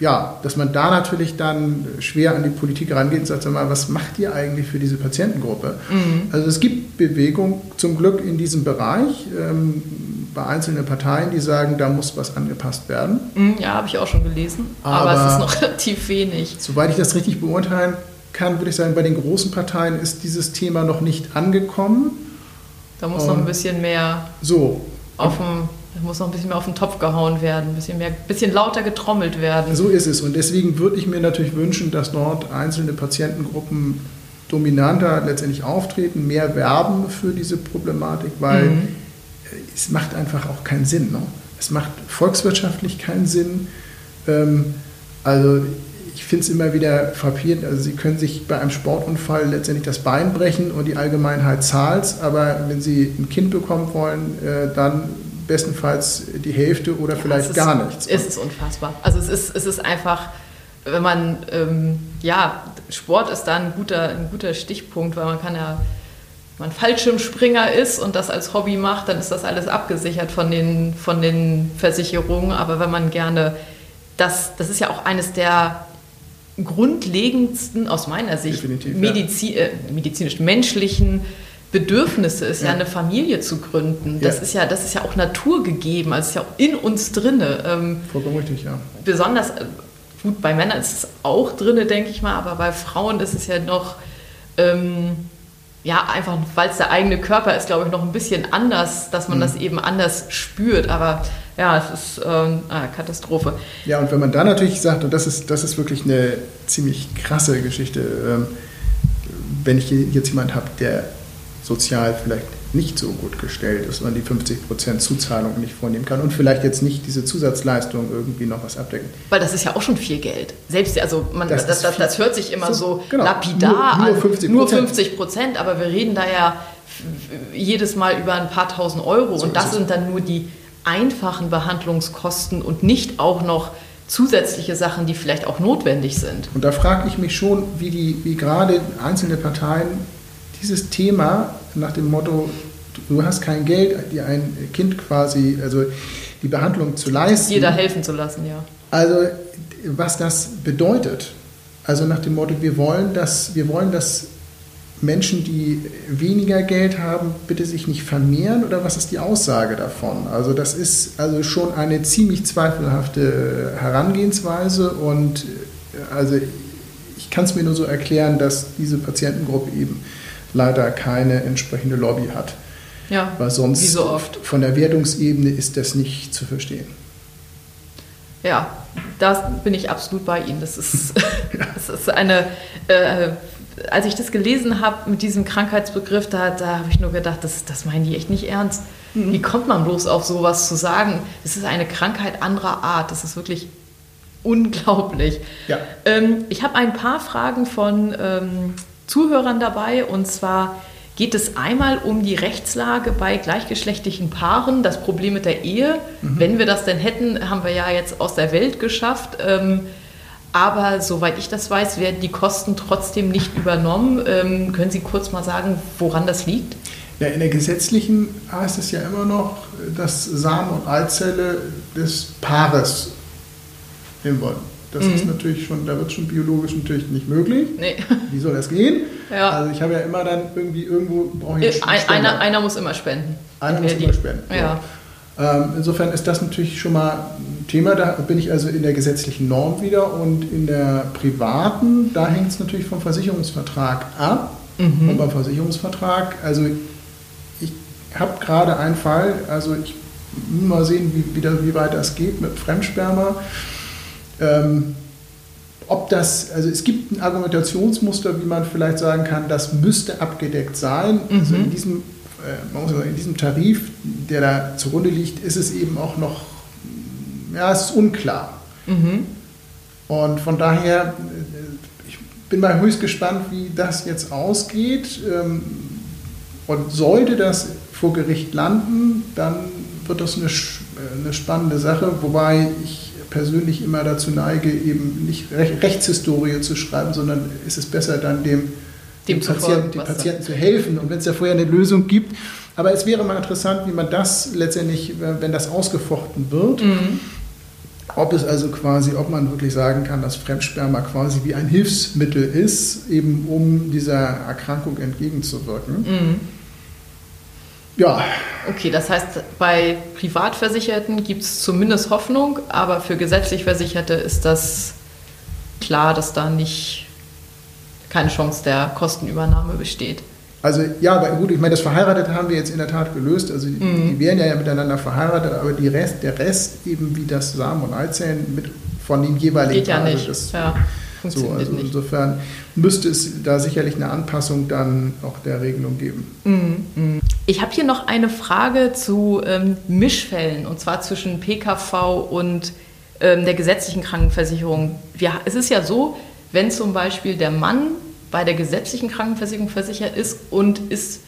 ja, dass man da natürlich dann schwer an die Politik rangeht und sagt, sag mal, was macht ihr eigentlich für diese Patientengruppe? Mhm. Also es gibt Bewegung zum Glück in diesem Bereich ähm, bei einzelnen Parteien, die sagen, da muss was angepasst werden. Mhm, ja, habe ich auch schon gelesen, aber, aber es ist noch relativ wenig. Soweit ich das richtig beurteilen kann, würde ich sagen, bei den großen Parteien ist dieses Thema noch nicht angekommen. Da muss noch ein bisschen mehr so. auf dem da muss noch ein bisschen mehr auf den Topf gehauen werden, ein bisschen, mehr, bisschen lauter getrommelt werden. So ist es. Und deswegen würde ich mir natürlich wünschen, dass dort einzelne Patientengruppen dominanter letztendlich auftreten, mehr werben für diese Problematik, weil mhm. Es macht einfach auch keinen Sinn. Ne? Es macht volkswirtschaftlich keinen Sinn. Ähm, also ich finde es immer wieder frappierend. Also Sie können sich bei einem Sportunfall letztendlich das Bein brechen und die Allgemeinheit zahlt, aber wenn Sie ein Kind bekommen wollen, äh, dann bestenfalls die Hälfte oder ja, vielleicht ist, gar nichts. Es ist unfassbar. Also es ist, es ist einfach, wenn man ähm, ja, Sport ist da ein guter, ein guter Stichpunkt, weil man kann ja, man Fallschirmspringer ist und das als Hobby macht, dann ist das alles abgesichert von den, von den Versicherungen. Aber wenn man gerne das, das ist ja auch eines der grundlegendsten, aus meiner Sicht, Medizi ja. äh, medizinisch-menschlichen Bedürfnisse ist ja. ja. eine Familie zu gründen. Das ja. ist ja, das ist ja auch naturgegeben, also ist ja auch in uns drinne. Ähm, Vollkommen richtig, ja. Besonders äh, gut bei Männern ist es auch drinne, denke ich mal, aber bei Frauen ist es ja noch ähm, ja einfach, weil es der eigene Körper ist, glaube ich, noch ein bisschen anders, dass man mhm. das eben anders spürt. Aber ja, es ist ähm, eine Katastrophe. Ja, und wenn man da natürlich sagt, und das ist, das ist wirklich eine ziemlich krasse Geschichte, ähm, wenn ich jetzt jemanden habe, der sozial vielleicht nicht so gut gestellt ist und die 50% Zuzahlung nicht vornehmen kann und vielleicht jetzt nicht diese Zusatzleistung irgendwie noch was abdecken. Weil das ist ja auch schon viel Geld. Selbst, also man, das, das, das, das hört sich immer so, so genau, lapidar nur, nur 50 an, nur 50 Prozent, aber wir reden da ja jedes Mal über ein paar tausend Euro so und das sind dann nur die einfachen Behandlungskosten und nicht auch noch zusätzliche Sachen, die vielleicht auch notwendig sind. Und da frage ich mich schon, wie, die, wie gerade einzelne Parteien dieses Thema nach dem Motto, du hast kein Geld, dir ein Kind quasi, also die Behandlung zu leisten. Jeder helfen zu lassen, ja. Also was das bedeutet. Also nach dem Motto, wir wollen, dass, wir wollen, dass Menschen, die weniger Geld haben, bitte sich nicht vermehren oder was ist die Aussage davon? Also das ist also schon eine ziemlich zweifelhafte Herangehensweise und äh, also ich kann es mir nur so erklären, dass diese Patientengruppe eben leider keine entsprechende Lobby hat. Ja, weil sonst wie so oft. von der Wertungsebene ist das nicht zu verstehen. Ja, da bin ich absolut bei Ihnen. Das ist, das ist eine äh, als ich das gelesen habe mit diesem Krankheitsbegriff, da, da habe ich nur gedacht, das, das meinen die echt nicht ernst. Mhm. Wie kommt man bloß auf sowas zu sagen? Es ist eine Krankheit anderer Art. Das ist wirklich unglaublich. Ja. Ähm, ich habe ein paar Fragen von ähm, Zuhörern dabei und zwar geht es einmal um die Rechtslage bei gleichgeschlechtlichen Paaren, das Problem mit der Ehe. Mhm. Wenn wir das denn hätten, haben wir ja jetzt aus der Welt geschafft. Ähm, aber soweit ich das weiß, werden die Kosten trotzdem nicht übernommen. Ähm, können Sie kurz mal sagen, woran das liegt? Ja, in der gesetzlichen heißt es ja immer noch, dass Samen und Eizelle des Paares nehmen wollen. Das mhm. ist natürlich schon, da wird schon biologisch natürlich nicht möglich. Nee. Wie soll das gehen? Ja. Also ich habe ja immer dann irgendwie irgendwo brauche ich einen einer, einer muss immer spenden. Einer muss immer spenden. Ja. Ähm, insofern ist das natürlich schon mal ein Thema. Da bin ich also in der gesetzlichen Norm wieder und in der privaten, da hängt es natürlich vom Versicherungsvertrag ab. Mhm. Und beim Versicherungsvertrag, also ich habe gerade einen Fall, also ich muss mal sehen, wie, wie, wie weit das geht mit Fremdsperma. Ähm, ob das, also es gibt ein Argumentationsmuster, wie man vielleicht sagen kann, das müsste abgedeckt sein. Mhm. Also in diesem äh, man muss sagen, in diesem Tarif, der da zugrunde liegt, ist es eben auch noch, ja, es ist unklar. Mhm. Und von daher, äh, ich bin mal höchst gespannt, wie das jetzt ausgeht. Ähm, und sollte das vor Gericht landen, dann wird das eine, äh, eine spannende Sache, wobei ich persönlich immer dazu neige, eben nicht Rechtshistorie zu schreiben, sondern ist es besser dann dem dem, dem Patienten, dem Patienten zu helfen und wenn es ja vorher eine Lösung gibt. Aber es wäre mal interessant, wie man das letztendlich, wenn das ausgefochten wird, mhm. ob es also quasi, ob man wirklich sagen kann, dass Fremdsperma quasi wie ein Hilfsmittel ist, eben um dieser Erkrankung entgegenzuwirken. Mhm. Ja. Okay, das heißt, bei Privatversicherten gibt es zumindest Hoffnung, aber für gesetzlich Versicherte ist das klar, dass da nicht keine Chance der Kostenübernahme besteht. Also ja, aber gut, ich meine, das Verheiratete haben wir jetzt in der Tat gelöst. Also die, mhm. die wären ja, miteinander verheiratet, aber die Rest, der Rest eben wie das Samen- und Eizellen mit, von dem jeweiligen Geht ja Paar, nicht. Das, ja, so, also. Insofern müsste es da sicherlich eine Anpassung dann auch der Regelung geben. Mhm. mhm. Ich habe hier noch eine Frage zu ähm, Mischfällen und zwar zwischen PKV und ähm, der gesetzlichen Krankenversicherung. Wir, es ist ja so, wenn zum Beispiel der Mann bei der gesetzlichen Krankenversicherung versichert ist und ist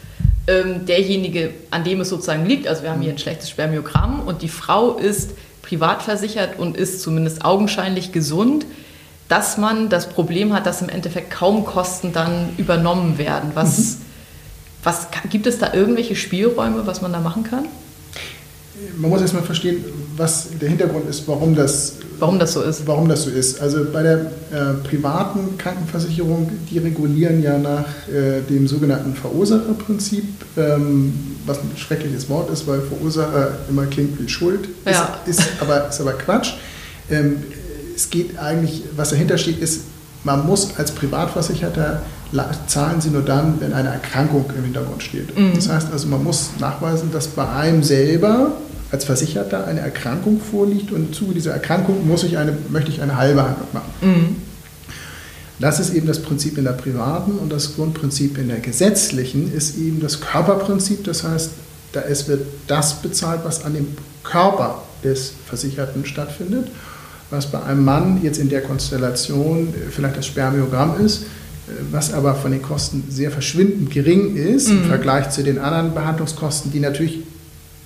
ähm, derjenige, an dem es sozusagen liegt, also wir haben hier ein schlechtes Spermiogramm und die Frau ist privat versichert und ist zumindest augenscheinlich gesund, dass man das Problem hat, dass im Endeffekt kaum Kosten dann übernommen werden. Was, mhm. was gibt es da irgendwelche Spielräume, was man da machen kann? Man muss erstmal verstehen, was der Hintergrund ist, warum das, warum das so ist. Warum das so ist. Also bei der äh, privaten Krankenversicherung, die regulieren ja nach äh, dem sogenannten Verursacherprinzip, ähm, was ein schreckliches Wort ist, weil Verursacher immer klingt wie Schuld. Ja. Ist, ist, aber, ist aber Quatsch. Ähm, es geht eigentlich, was dahinter steht, ist, man muss als Privatversicherter zahlen Sie nur dann, wenn eine Erkrankung im Hintergrund steht. Mhm. Das heißt also, man muss nachweisen, dass bei einem selber als Versicherter eine Erkrankung vorliegt und im Zuge dieser Erkrankung muss ich eine, möchte ich eine Heilbehandlung machen. Mhm. Das ist eben das Prinzip in der privaten und das Grundprinzip in der gesetzlichen ist eben das Körperprinzip. Das heißt, da es wird das bezahlt, was an dem Körper des Versicherten stattfindet was bei einem Mann jetzt in der Konstellation äh, vielleicht das Spermiogramm ist, äh, was aber von den Kosten sehr verschwindend gering ist mhm. im Vergleich zu den anderen Behandlungskosten, die natürlich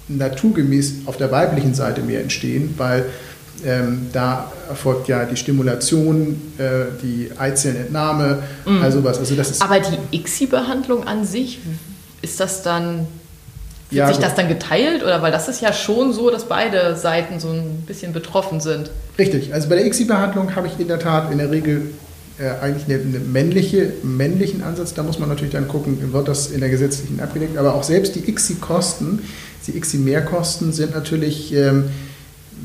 naturgemäß auf der weiblichen Seite mehr entstehen, weil ähm, da erfolgt ja die Stimulation, äh, die Eizellenentnahme, mhm. also was. Also das ist aber die ICSI-Behandlung an sich, ist das dann wird ja, sich das dann geteilt oder weil das ist ja schon so, dass beide Seiten so ein bisschen betroffen sind. Richtig, also bei der ICSI-Behandlung habe ich in der Tat in der Regel äh, eigentlich einen eine männliche, männlichen Ansatz. Da muss man natürlich dann gucken, wird das in der gesetzlichen abgedeckt. Aber auch selbst die ICSI-Kosten, die ICSI-Mehrkosten sind natürlich, ähm,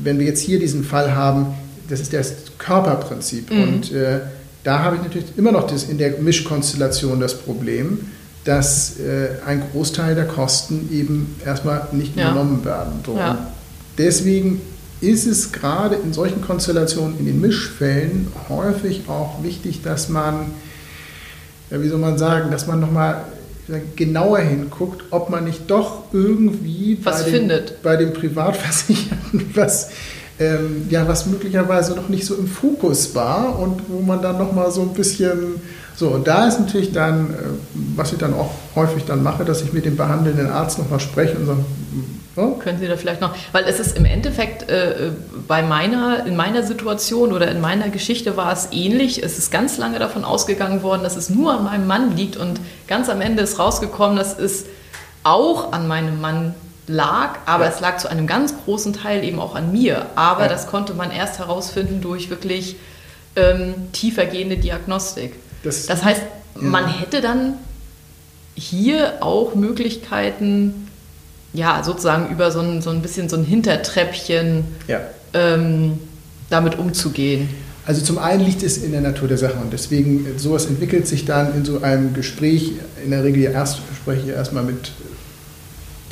wenn wir jetzt hier diesen Fall haben, das ist das Körperprinzip. Mhm. Und äh, da habe ich natürlich immer noch das, in der Mischkonstellation das Problem, dass äh, ein Großteil der Kosten eben erstmal nicht ja. übernommen werden. So. Ja. Deswegen ist es gerade in solchen Konstellationen, in den Mischfällen, häufig auch wichtig, dass man, ja, wie soll man sagen, dass man nochmal genauer hinguckt, ob man nicht doch irgendwie was bei, findet. Den, bei den Privatversicherten was, ähm, ja, was möglicherweise noch nicht so im Fokus war und wo man dann nochmal so ein bisschen so, und da ist natürlich dann, äh, was ich dann auch häufig dann mache, dass ich mit dem behandelnden Arzt nochmal spreche und sage, ja? Können Sie da vielleicht noch, weil es ist im Endeffekt äh, bei meiner, in meiner Situation oder in meiner Geschichte war es ähnlich. Es ist ganz lange davon ausgegangen worden, dass es nur an meinem Mann liegt und ganz am Ende ist rausgekommen, dass es auch an meinem Mann lag, aber ja. es lag zu einem ganz großen Teil eben auch an mir. Aber ja. das konnte man erst herausfinden durch wirklich ähm, tiefergehende Diagnostik. Das, das heißt, ja. man hätte dann hier auch Möglichkeiten, ja, sozusagen über so ein, so ein bisschen so ein Hintertreppchen ja. ähm, damit umzugehen. Also zum einen liegt es in der Natur der Sache und deswegen sowas entwickelt sich dann in so einem Gespräch. In der Regel erst spreche ich erstmal mit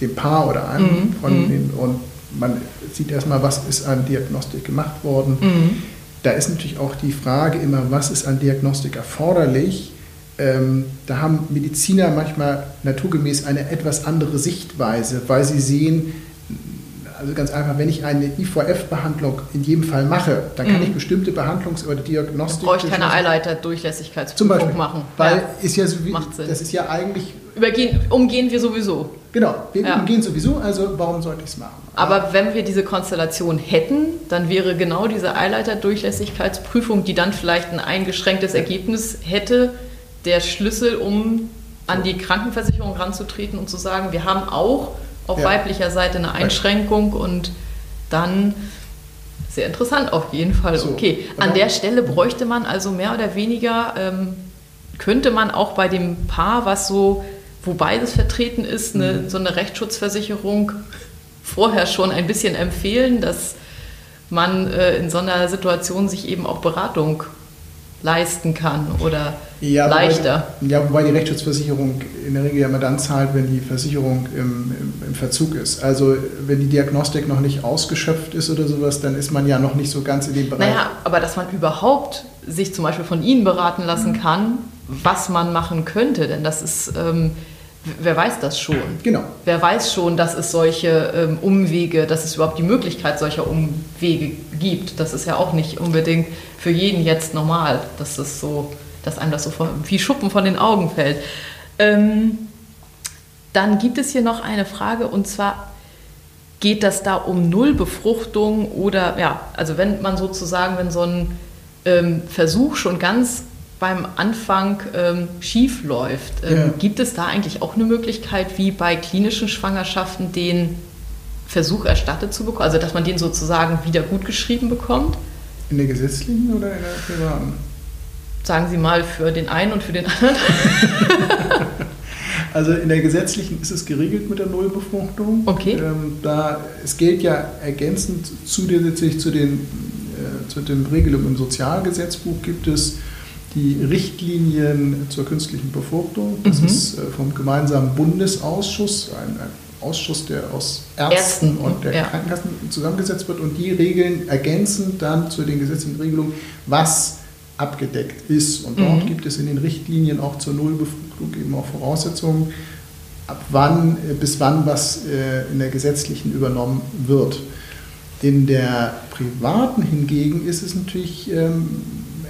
dem Paar oder einem mhm. von mhm. den, und man sieht erstmal, was ist an Diagnostik gemacht worden. Mhm da ist natürlich auch die Frage immer, was ist an Diagnostik erforderlich? Ähm, da haben Mediziner manchmal naturgemäß eine etwas andere Sichtweise, weil sie sehen, also ganz einfach, wenn ich eine IVF-Behandlung in jedem Fall mache, dann kann mhm. ich bestimmte Behandlungs- oder Diagnostik. Brauche ich keine Eileiter-Durchlässigkeitsprüfung machen. Weil ja. ist ja so wie, das ist ja eigentlich. Übergehen, umgehen wir sowieso. Genau, wir ja. umgehen sowieso, also warum sollte ich es machen? Aber wenn wir diese Konstellation hätten, dann wäre genau diese Eileiter-Durchlässigkeitsprüfung, die dann vielleicht ein eingeschränktes Ergebnis hätte, der Schlüssel, um an die Krankenversicherung ranzutreten und zu sagen, wir haben auch auf ja. weiblicher Seite eine Einschränkung und dann sehr interessant auf jeden Fall. So. Okay, an der Stelle bräuchte man also mehr oder weniger, ähm, könnte man auch bei dem Paar, was so, wo beides vertreten ist, eine, mhm. so eine Rechtsschutzversicherung vorher schon ein bisschen empfehlen, dass man äh, in so einer Situation sich eben auch Beratung leisten kann oder ja, leichter. Wobei, ja, wobei die Rechtsschutzversicherung in der Regel ja immer dann zahlt, wenn die Versicherung im, im, im, Verzug ist. Also wenn die Diagnostik noch nicht ausgeschöpft ist oder sowas, dann ist man ja noch nicht so ganz in dem Bereich. Naja, aber dass man überhaupt sich zum Beispiel von Ihnen beraten lassen kann, was man machen könnte, denn das ist... Ähm, Wer weiß das schon? Genau. Wer weiß schon, dass es solche ähm, Umwege, dass es überhaupt die Möglichkeit solcher Umwege gibt. Das ist ja auch nicht unbedingt für jeden jetzt normal, dass das so, dass einem das so wie Schuppen von den Augen fällt. Ähm, dann gibt es hier noch eine Frage und zwar geht das da um Nullbefruchtung oder ja, also wenn man sozusagen, wenn so ein ähm, Versuch schon ganz beim Anfang ähm, schief läuft. Ähm, ja. Gibt es da eigentlich auch eine Möglichkeit, wie bei klinischen Schwangerschaften den Versuch erstattet zu bekommen? Also dass man den sozusagen wieder gut geschrieben bekommt? In der gesetzlichen oder in der privaten? Sagen Sie mal für den einen und für den anderen. also in der gesetzlichen ist es geregelt mit der Nullbefruchtung. Okay. Ähm, da, es gilt ja ergänzend zusätzlich zu den, äh, zu den Regelungen im Sozialgesetzbuch gibt es die Richtlinien zur künstlichen Befruchtung. Das mhm. ist äh, vom gemeinsamen Bundesausschuss, ein, ein, Ausschuss, der aus Ärzten, Ärzten und der ja. Krankenkassen zusammengesetzt wird. Und die Regeln ergänzen dann zu den gesetzlichen Regelungen, was abgedeckt ist. Und dort mhm. gibt es in den Richtlinien auch zur Nullbefruchtung eben auch Voraussetzungen, ab wann, äh, bis wann was äh, in der gesetzlichen übernommen wird. In der privaten hingegen ist es natürlich ähm,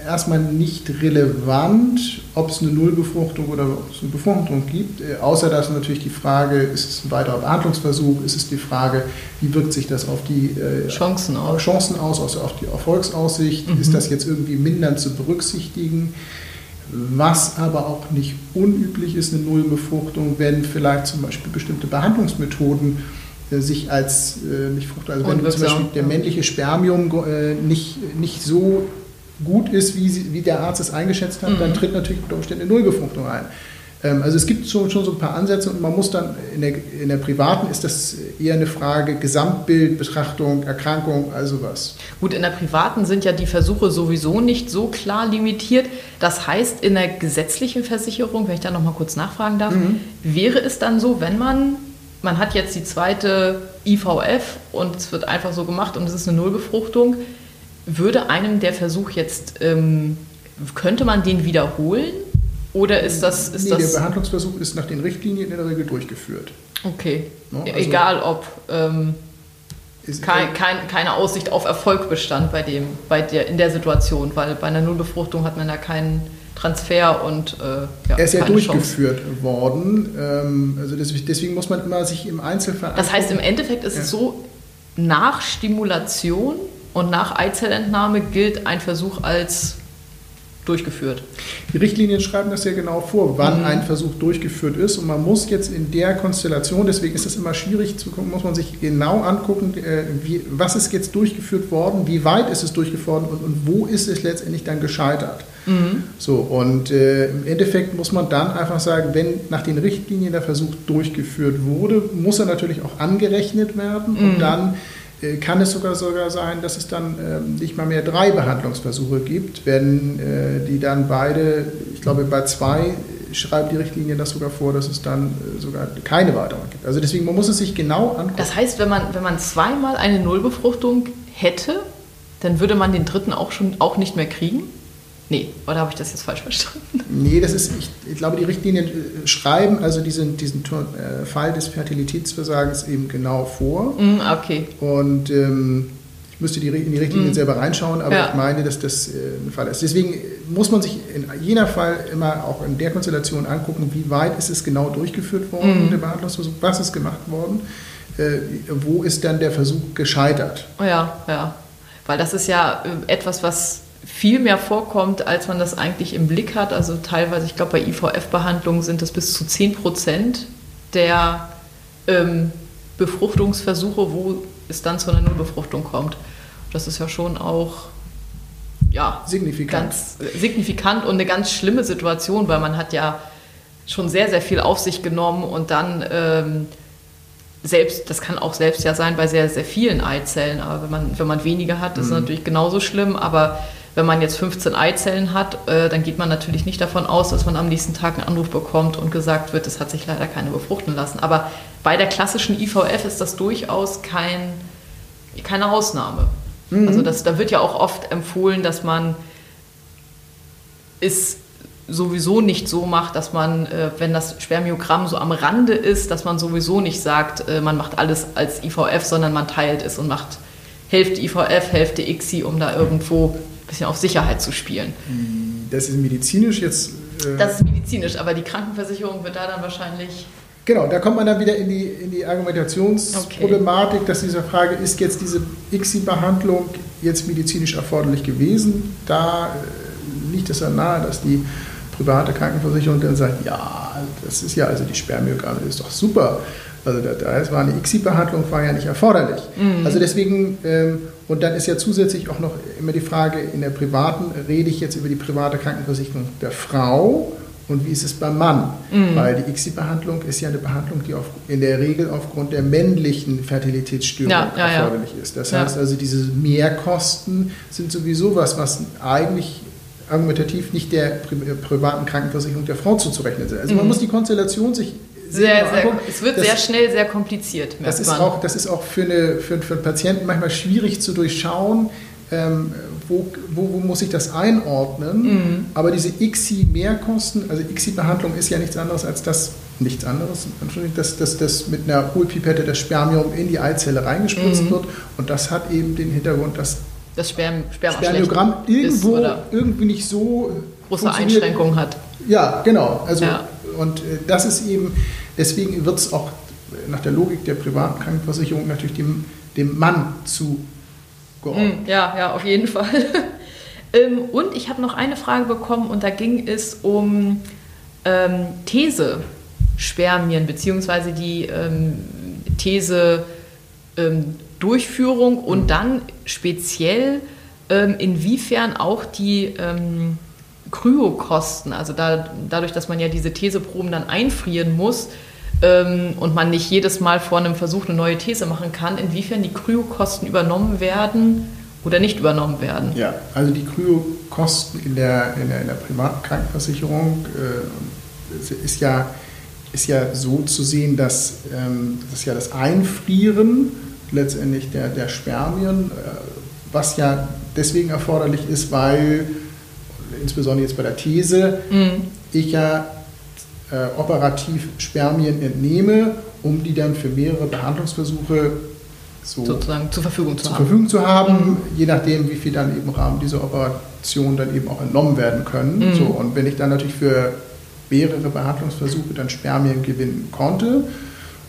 erstmal nicht relevant, ob es eine Nullbefruchtung oder ob es eine Befruchtung gibt, äh, außer dass natürlich die Frage, ist es ein weiterer Behandlungsversuch, ist es die Frage, wie wirkt sich das auf die äh, Chancen aus, Chancen aus also auf die Erfolgsaussicht, mhm. ist das jetzt irgendwie mindern zu berücksichtigen. Was aber auch nicht unüblich ist, eine Nullbefruchtung, wenn vielleicht zum Beispiel bestimmte Behandlungsmethoden äh, sich als äh, nicht fruchtbar, also wenn zum Beispiel der männliche Spermium äh, nicht, nicht so gut ist, wie, sie, wie der Arzt es eingeschätzt hat, mhm. dann tritt natürlich unter Umständen eine Nullbefruchtung ein. Ähm, also es gibt schon, schon so ein paar Ansätze und man muss dann, in der, in der privaten ist das eher eine Frage Gesamtbild, Betrachtung, Erkrankung, also was. Gut, in der privaten sind ja die Versuche sowieso nicht so klar limitiert. Das heißt, in der gesetzlichen Versicherung, wenn ich da nochmal kurz nachfragen darf, mhm. wäre es dann so, wenn man, man hat jetzt die zweite IVF und es wird einfach so gemacht und es ist eine Nullbefruchtung, würde einem der Versuch jetzt, ähm, könnte man den wiederholen? Oder ist das. Ist nee, das der Behandlungsversuch ist nach den Richtlinien in der Regel durchgeführt. Okay. No, also Egal ob. Ähm, kein, kein, keine Aussicht auf Erfolg bestand bei dem, bei der, in der Situation, weil bei einer Nullbefruchtung hat man ja keinen Transfer und äh, ja, er ist ja durchgeführt Chance. worden. Ähm, also deswegen muss man immer sich im Einzelfall. Das heißt, im Endeffekt ist ja. es so, nach Stimulation und nach Eizellentnahme gilt ein Versuch als durchgeführt. Die Richtlinien schreiben das ja genau vor, wann mhm. ein Versuch durchgeführt ist. Und man muss jetzt in der Konstellation, deswegen ist es immer schwierig zu gucken, muss man sich genau angucken, äh, wie, was ist jetzt durchgeführt worden, wie weit ist es durchgeführt worden und, und wo ist es letztendlich dann gescheitert. Mhm. So, und äh, im Endeffekt muss man dann einfach sagen, wenn nach den Richtlinien der Versuch durchgeführt wurde, muss er natürlich auch angerechnet werden mhm. und dann kann es sogar, sogar sein, dass es dann ähm, nicht mal mehr drei Behandlungsversuche gibt, wenn äh, die dann beide, ich glaube bei zwei schreibt die Richtlinie das sogar vor, dass es dann äh, sogar keine weiteren gibt. Also deswegen, man muss es sich genau angucken. Das heißt, wenn man, wenn man zweimal eine Nullbefruchtung hätte, dann würde man den dritten auch schon auch nicht mehr kriegen? Nee, oder habe ich das jetzt falsch verstanden? Nee, das ist, ich, ich glaube, die Richtlinien äh, schreiben also diesen, diesen äh, Fall des Fertilitätsversagens eben genau vor. Mm, okay. Und ähm, ich müsste die, in die Richtlinien mm. selber reinschauen, aber ja. ich meine, dass das äh, ein Fall ist. Deswegen muss man sich in jener Fall immer auch in der Konstellation angucken, wie weit ist es genau durchgeführt worden, mm. der Behandlungsversuch, was ist gemacht worden, äh, wo ist dann der Versuch gescheitert. Oh ja, ja. Weil das ist ja äh, etwas, was viel mehr vorkommt, als man das eigentlich im Blick hat. Also teilweise, ich glaube, bei IVF-Behandlungen sind es bis zu 10 Prozent der ähm, Befruchtungsversuche, wo es dann zu einer Nullbefruchtung kommt. Das ist ja schon auch ja, signifikant. ganz signifikant und eine ganz schlimme Situation, weil man hat ja schon sehr, sehr viel auf sich genommen und dann ähm, selbst, das kann auch selbst ja sein bei sehr, sehr vielen Eizellen, aber wenn man, wenn man weniger hat, ist es mhm. natürlich genauso schlimm, aber wenn man jetzt 15 Eizellen hat, äh, dann geht man natürlich nicht davon aus, dass man am nächsten Tag einen Anruf bekommt und gesagt wird, es hat sich leider keine befruchten lassen. Aber bei der klassischen IVF ist das durchaus kein, keine Ausnahme. Mhm. Also das, da wird ja auch oft empfohlen, dass man es sowieso nicht so macht, dass man, äh, wenn das Spermiogramm so am Rande ist, dass man sowieso nicht sagt, äh, man macht alles als IVF, sondern man teilt es und macht Hälfte IVF, Hälfte ICSI, um da irgendwo bisschen auf Sicherheit zu spielen. Das ist medizinisch jetzt. Äh das ist medizinisch, aber die Krankenversicherung wird da dann wahrscheinlich. Genau, da kommt man dann wieder in die, in die Argumentationsproblematik, okay. dass diese Frage, ist jetzt diese ICSI-Behandlung jetzt medizinisch erforderlich gewesen? Da äh, liegt es ja nahe, dass die private Krankenversicherung dann sagt, ja, das ist ja, also die Spermiogramme ist doch super. Also da, da war eine ICSI-Behandlung war ja nicht erforderlich. Mhm. Also deswegen, ähm, und dann ist ja zusätzlich auch noch immer die Frage, in der privaten, rede ich jetzt über die private Krankenversicherung der Frau und wie ist es beim Mann? Mhm. Weil die ICSI-Behandlung ist ja eine Behandlung, die auf, in der Regel aufgrund der männlichen Fertilitätsstörung ja, ja, erforderlich ja. ist. Das heißt also, diese Mehrkosten sind sowieso was, was eigentlich argumentativ nicht der privaten Krankenversicherung der Frau zuzurechnen sind. Also man mhm. muss die Konstellation sich sehr, sehr, es wird das, sehr schnell sehr kompliziert. Das ist, auch, das ist auch für, eine, für, für einen Patienten manchmal schwierig zu durchschauen, ähm, wo, wo, wo, muss ich das einordnen. Mhm. Aber diese ICSI-Mehrkosten, also ICSI-Behandlung ist ja nichts anderes als das, nichts anderes, dass, dass, dass mit einer Hohlpipette das Spermium in die Eizelle reingespritzt mhm. wird. Und das hat eben den Hintergrund, dass das Sperm, Spermiogramm irgendwo ist, irgendwie nicht so große Einschränkungen hat. Ja, genau. Also, ja. Und äh, das ist eben, deswegen wird es auch nach der Logik der privaten Krankenversicherung natürlich dem, dem Mann zugeordnet. Hm, ja, ja, auf jeden Fall. Ähm, und ich habe noch eine Frage bekommen und da ging es um ähm, These-Spermien beziehungsweise die ähm, These ähm, Durchführung und mhm. dann speziell ähm, inwiefern auch die ähm, Kryokosten, also da, dadurch, dass man ja diese Theseproben dann einfrieren muss ähm, und man nicht jedes Mal vor einem Versuch eine neue These machen kann, inwiefern die Kryokosten übernommen werden oder nicht übernommen werden. Ja, also die Kryokosten in der, in der, in der privaten Krankenversicherung äh, ist, ja, ist ja so zu sehen, dass ähm, das ja das Einfrieren letztendlich der, der Spermien, äh, was ja deswegen erforderlich ist, weil insbesondere jetzt bei der These, mhm. ich ja äh, operativ Spermien entnehme, um die dann für mehrere Behandlungsversuche so sozusagen zur Verfügung zu, zur haben. Verfügung zu haben, mhm. je nachdem, wie viel dann eben im Rahmen dieser Operation dann eben auch entnommen werden können. Mhm. So, und wenn ich dann natürlich für mehrere Behandlungsversuche dann Spermien gewinnen konnte,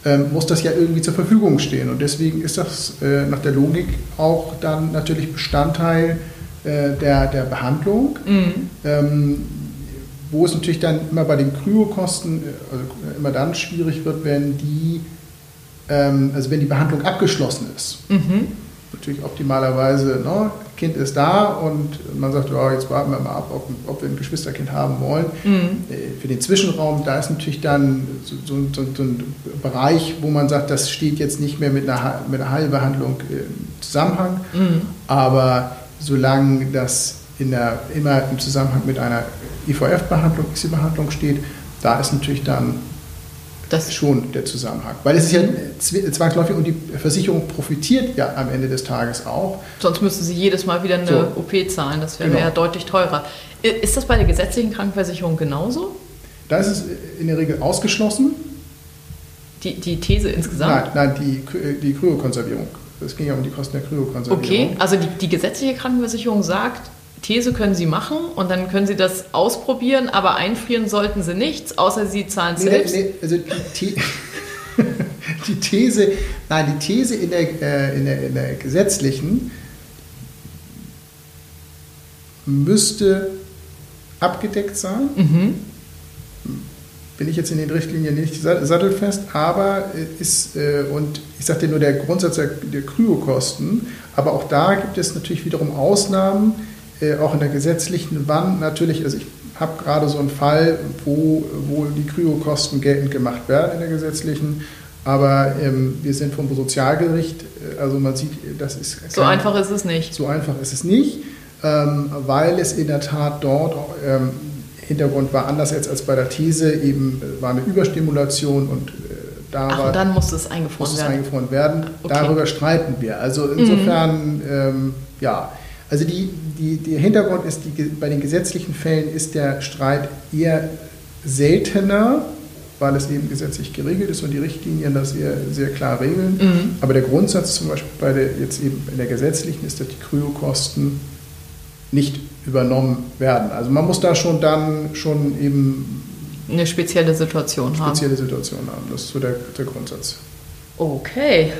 ähm, muss das ja irgendwie zur Verfügung stehen. Und deswegen ist das äh, nach der Logik auch dann natürlich Bestandteil äh, der, der Behandlung. Mhm. Ähm, wo es natürlich dann immer bei den Kryokosten äh, also immer dann schwierig wird, wenn die, ähm, also wenn die Behandlung abgeschlossen ist. Mhm natürlich optimalerweise, ne, Kind ist da und man sagt, ja, jetzt warten wir mal ab, ob, ob wir ein Geschwisterkind haben wollen. Mhm. Äh, für den Zwischenraum, da ist natürlich dann so, so, so, so, ein Bereich, wo man sagt, das steht jetzt nicht mehr mit einer, mit einer Heilbehandlung im Zusammenhang, mhm. aber solange das in der, immer im Zusammenhang mit einer IVF-Behandlung, ICSI-Behandlung steht, da ist natürlich dann das schon der Zusammenhang. Weil es ist ja zwangsläufig und die Versicherung profitiert ja am Ende des Tages auch. Sonst müssten sie jedes Mal wieder eine so. OP zahlen. Das wäre genau. ja deutlich teurer. Ist das bei der gesetzlichen Krankenversicherung genauso? Da ist es in der Regel ausgeschlossen. Die, die These insgesamt? Nein, nein die, die Kryokonservierung. Es ging ja um die Kosten der Kryokonservierung. Okay, also die, die gesetzliche Krankenversicherung sagt, These können Sie machen und dann können Sie das ausprobieren, aber einfrieren sollten Sie nichts, außer Sie zahlen nee, selbst. Nee, also die, die, These, nein, die These in der, äh, in der, in der gesetzlichen müsste abgedeckt sein. Mhm. Bin ich jetzt in den Richtlinien nicht sattelfest, aber ist, äh, und ich sagte nur der Grundsatz der, der Kryokosten, aber auch da gibt es natürlich wiederum Ausnahmen, äh, auch in der gesetzlichen Wand natürlich, also ich habe gerade so einen Fall, wo, wo die Kryokosten geltend gemacht werden in der gesetzlichen, aber ähm, wir sind vom Sozialgericht, äh, also man sieht, das ist... So kein, einfach ist es nicht. So einfach ist es nicht, ähm, weil es in der Tat dort ähm, Hintergrund war anders jetzt als bei der These, eben äh, war eine Überstimulation und äh, da Ach, war, und dann musste es eingefroren musste werden. Es eingefroren werden. Okay. Darüber streiten wir. Also insofern, mhm. ja, also die, die, der Hintergrund ist, die, bei den gesetzlichen Fällen ist der Streit eher seltener, weil es eben gesetzlich geregelt ist und die Richtlinien das eher sehr klar regeln. Mhm. Aber der Grundsatz zum Beispiel bei der, jetzt eben in der gesetzlichen ist, dass die Kryokosten nicht übernommen werden. Also man muss da schon dann schon eben eine spezielle Situation haben. Spezielle Situation haben, das ist so der, der Grundsatz. Okay.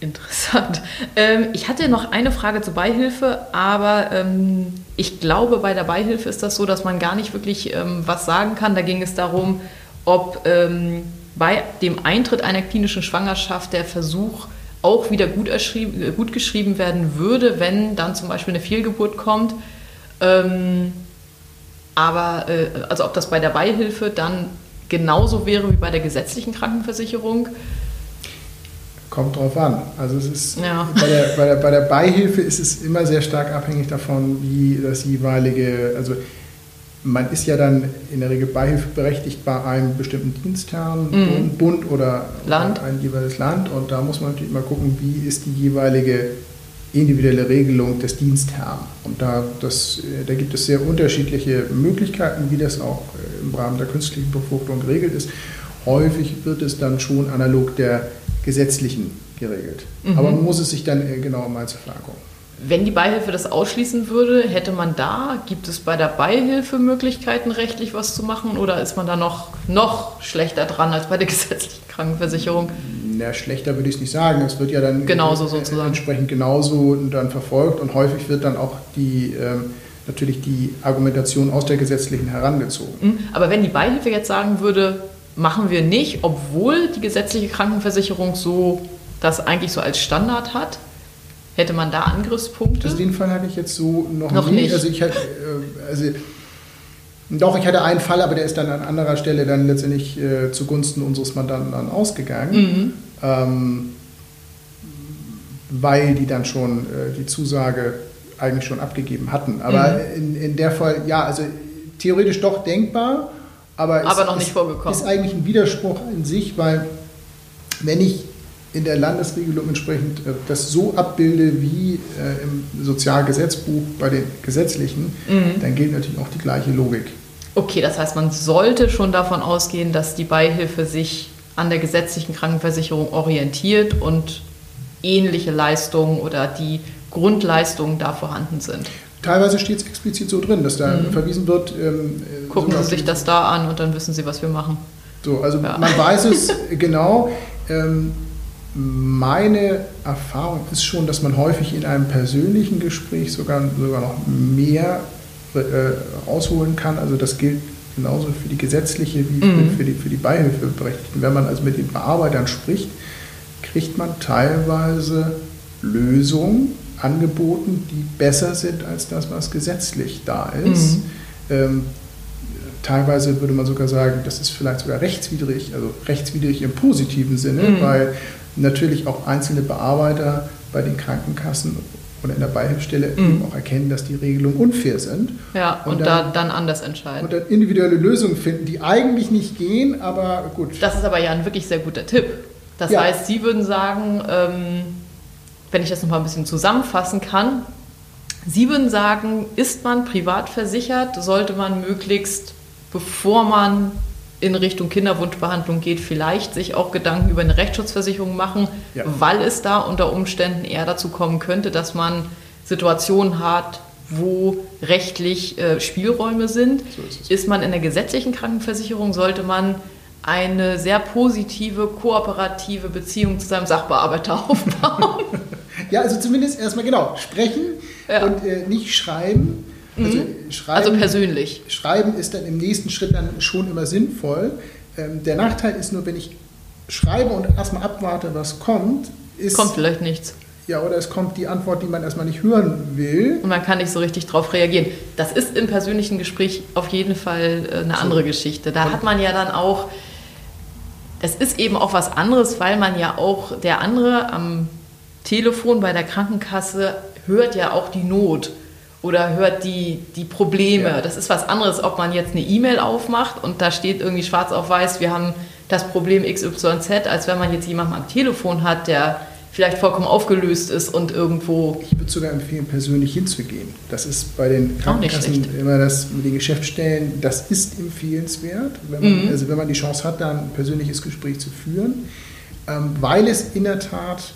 Interessant. Ähm, ich hatte noch eine Frage zur Beihilfe, aber ähm, ich glaube, bei der Beihilfe ist das so, dass man gar nicht wirklich ähm, was sagen kann. Da ging es darum, ob ähm, bei dem Eintritt einer klinischen Schwangerschaft der Versuch auch wieder gut, gut geschrieben werden würde, wenn dann zum Beispiel eine Fehlgeburt kommt. Ähm, aber äh, also ob das bei der Beihilfe dann genauso wäre wie bei der gesetzlichen Krankenversicherung. Kommt drauf an. Also es ist ja. bei, der, bei, der, bei der Beihilfe ist es immer sehr stark abhängig davon, wie das jeweilige, also man ist ja dann in der Regel beihilfeberechtigt bei einem bestimmten Dienstherrn, mhm. Bund oder Land. ein jeweiliges Land. Und da muss man natürlich mal gucken, wie ist die jeweilige individuelle Regelung des Dienstherrn. Und da, das, äh, da gibt es sehr unterschiedliche Möglichkeiten, wie das auch äh, im Rahmen der künstlichen Befruchtung geregelt ist. Häufig wird es dann schon analog der gesetzlichen geregelt. Mhm. Aber man muss es sich dann äh, genau im Einzelfall angucken. Wenn die Beihilfe das ausschließen würde, hätte man da, gibt es bei der Beihilfe Möglichkeiten, rechtlich was zu machen oder ist man da noch, noch schlechter dran als bei der gesetzlichen Krankenversicherung? Na, schlechter würde ich es nicht sagen. Es wird ja dann genauso sozusagen. entsprechend genauso dann verfolgt und häufig wird dann auch die, ähm, natürlich die Argumentation aus der gesetzlichen herangezogen. Mhm. Aber wenn die Beihilfe jetzt sagen würde, machen wir nicht, obwohl die gesetzliche Krankenversicherung so das eigentlich so als Standard hat, Hätte man da Angriffspunkte? Also den Fall hatte ich jetzt so noch, noch nie. nicht. Also ich hatte, äh, also doch, ich hatte einen Fall, aber der ist dann an anderer Stelle dann letztendlich äh, zugunsten unseres Mandanten dann ausgegangen, mhm. ähm, weil die dann schon äh, die Zusage eigentlich schon abgegeben hatten. Aber mhm. in, in der Fall, ja, also theoretisch doch denkbar, aber, aber ist, noch nicht vorgekommen. Ist eigentlich ein Widerspruch in sich, weil wenn ich in der Landesregelung entsprechend äh, das so abbilde wie äh, im Sozialgesetzbuch bei den gesetzlichen, mhm. dann gilt natürlich auch die gleiche Logik. Okay, das heißt, man sollte schon davon ausgehen, dass die Beihilfe sich an der gesetzlichen Krankenversicherung orientiert und ähnliche Leistungen oder die Grundleistungen da vorhanden sind. Teilweise steht es explizit so drin, dass da mhm. verwiesen wird. Ähm, Gucken Sie sich das da an und dann wissen Sie, was wir machen. So, also ja. man weiß es genau. Ähm, meine Erfahrung ist schon, dass man häufig in einem persönlichen Gespräch sogar, sogar noch mehr äh, rausholen kann. Also das gilt genauso für die gesetzliche wie mhm. für, die, für die Beihilfeberechtigten. Wenn man also mit den Bearbeitern spricht, kriegt man teilweise Lösungen angeboten, die besser sind als das, was gesetzlich da ist. Mhm. Ähm, teilweise würde man sogar sagen, das ist vielleicht sogar rechtswidrig, also rechtswidrig im positiven Sinne, mhm. weil natürlich auch einzelne Bearbeiter bei den Krankenkassen oder in der Beihilfsstelle mhm. eben auch erkennen, dass die Regelungen unfair sind. Ja, und, und dann, da dann anders entscheiden. Und dann individuelle Lösungen finden, die eigentlich nicht gehen, aber gut. Das ist aber ja ein wirklich sehr guter Tipp. Das ja. heißt, Sie würden sagen, ähm, wenn ich das nochmal ein bisschen zusammenfassen kann, Sie würden sagen, ist man privat versichert, sollte man möglichst, bevor man in Richtung Kinderwunschbehandlung geht, vielleicht sich auch Gedanken über eine Rechtsschutzversicherung machen, ja. weil es da unter Umständen eher dazu kommen könnte, dass man Situationen hat, wo rechtlich äh, Spielräume sind. So ist, ist, man in der gesetzlichen Krankenversicherung, sollte man eine sehr positive, kooperative Beziehung zu seinem Sachbearbeiter aufbauen. ja, also zumindest erstmal genau, sprechen ja. und äh, nicht schreiben. Also, mhm. schreiben, also persönlich. Schreiben ist dann im nächsten Schritt dann schon immer sinnvoll. Ähm, der Nachteil ist nur, wenn ich schreibe und erstmal abwarte, was kommt, ist. Kommt vielleicht nichts. Ja, oder es kommt die Antwort, die man erstmal nicht hören will. Und man kann nicht so richtig darauf reagieren. Das ist im persönlichen Gespräch auf jeden Fall äh, eine so. andere Geschichte. Da hat man ja dann auch. Es ist eben auch was anderes, weil man ja auch der andere am Telefon bei der Krankenkasse hört ja auch die Not oder hört die, die Probleme. Ja. Das ist was anderes, ob man jetzt eine E-Mail aufmacht und da steht irgendwie schwarz auf weiß, wir haben das Problem XYZ, als wenn man jetzt jemanden am Telefon hat, der vielleicht vollkommen aufgelöst ist und irgendwo. Ich würde sogar empfehlen, persönlich hinzugehen. Das ist bei den Krankenkassen immer das mit den Geschäftsstellen, das ist empfehlenswert, wenn man, mhm. also wenn man die Chance hat, da ein persönliches Gespräch zu führen, ähm, weil es in der Tat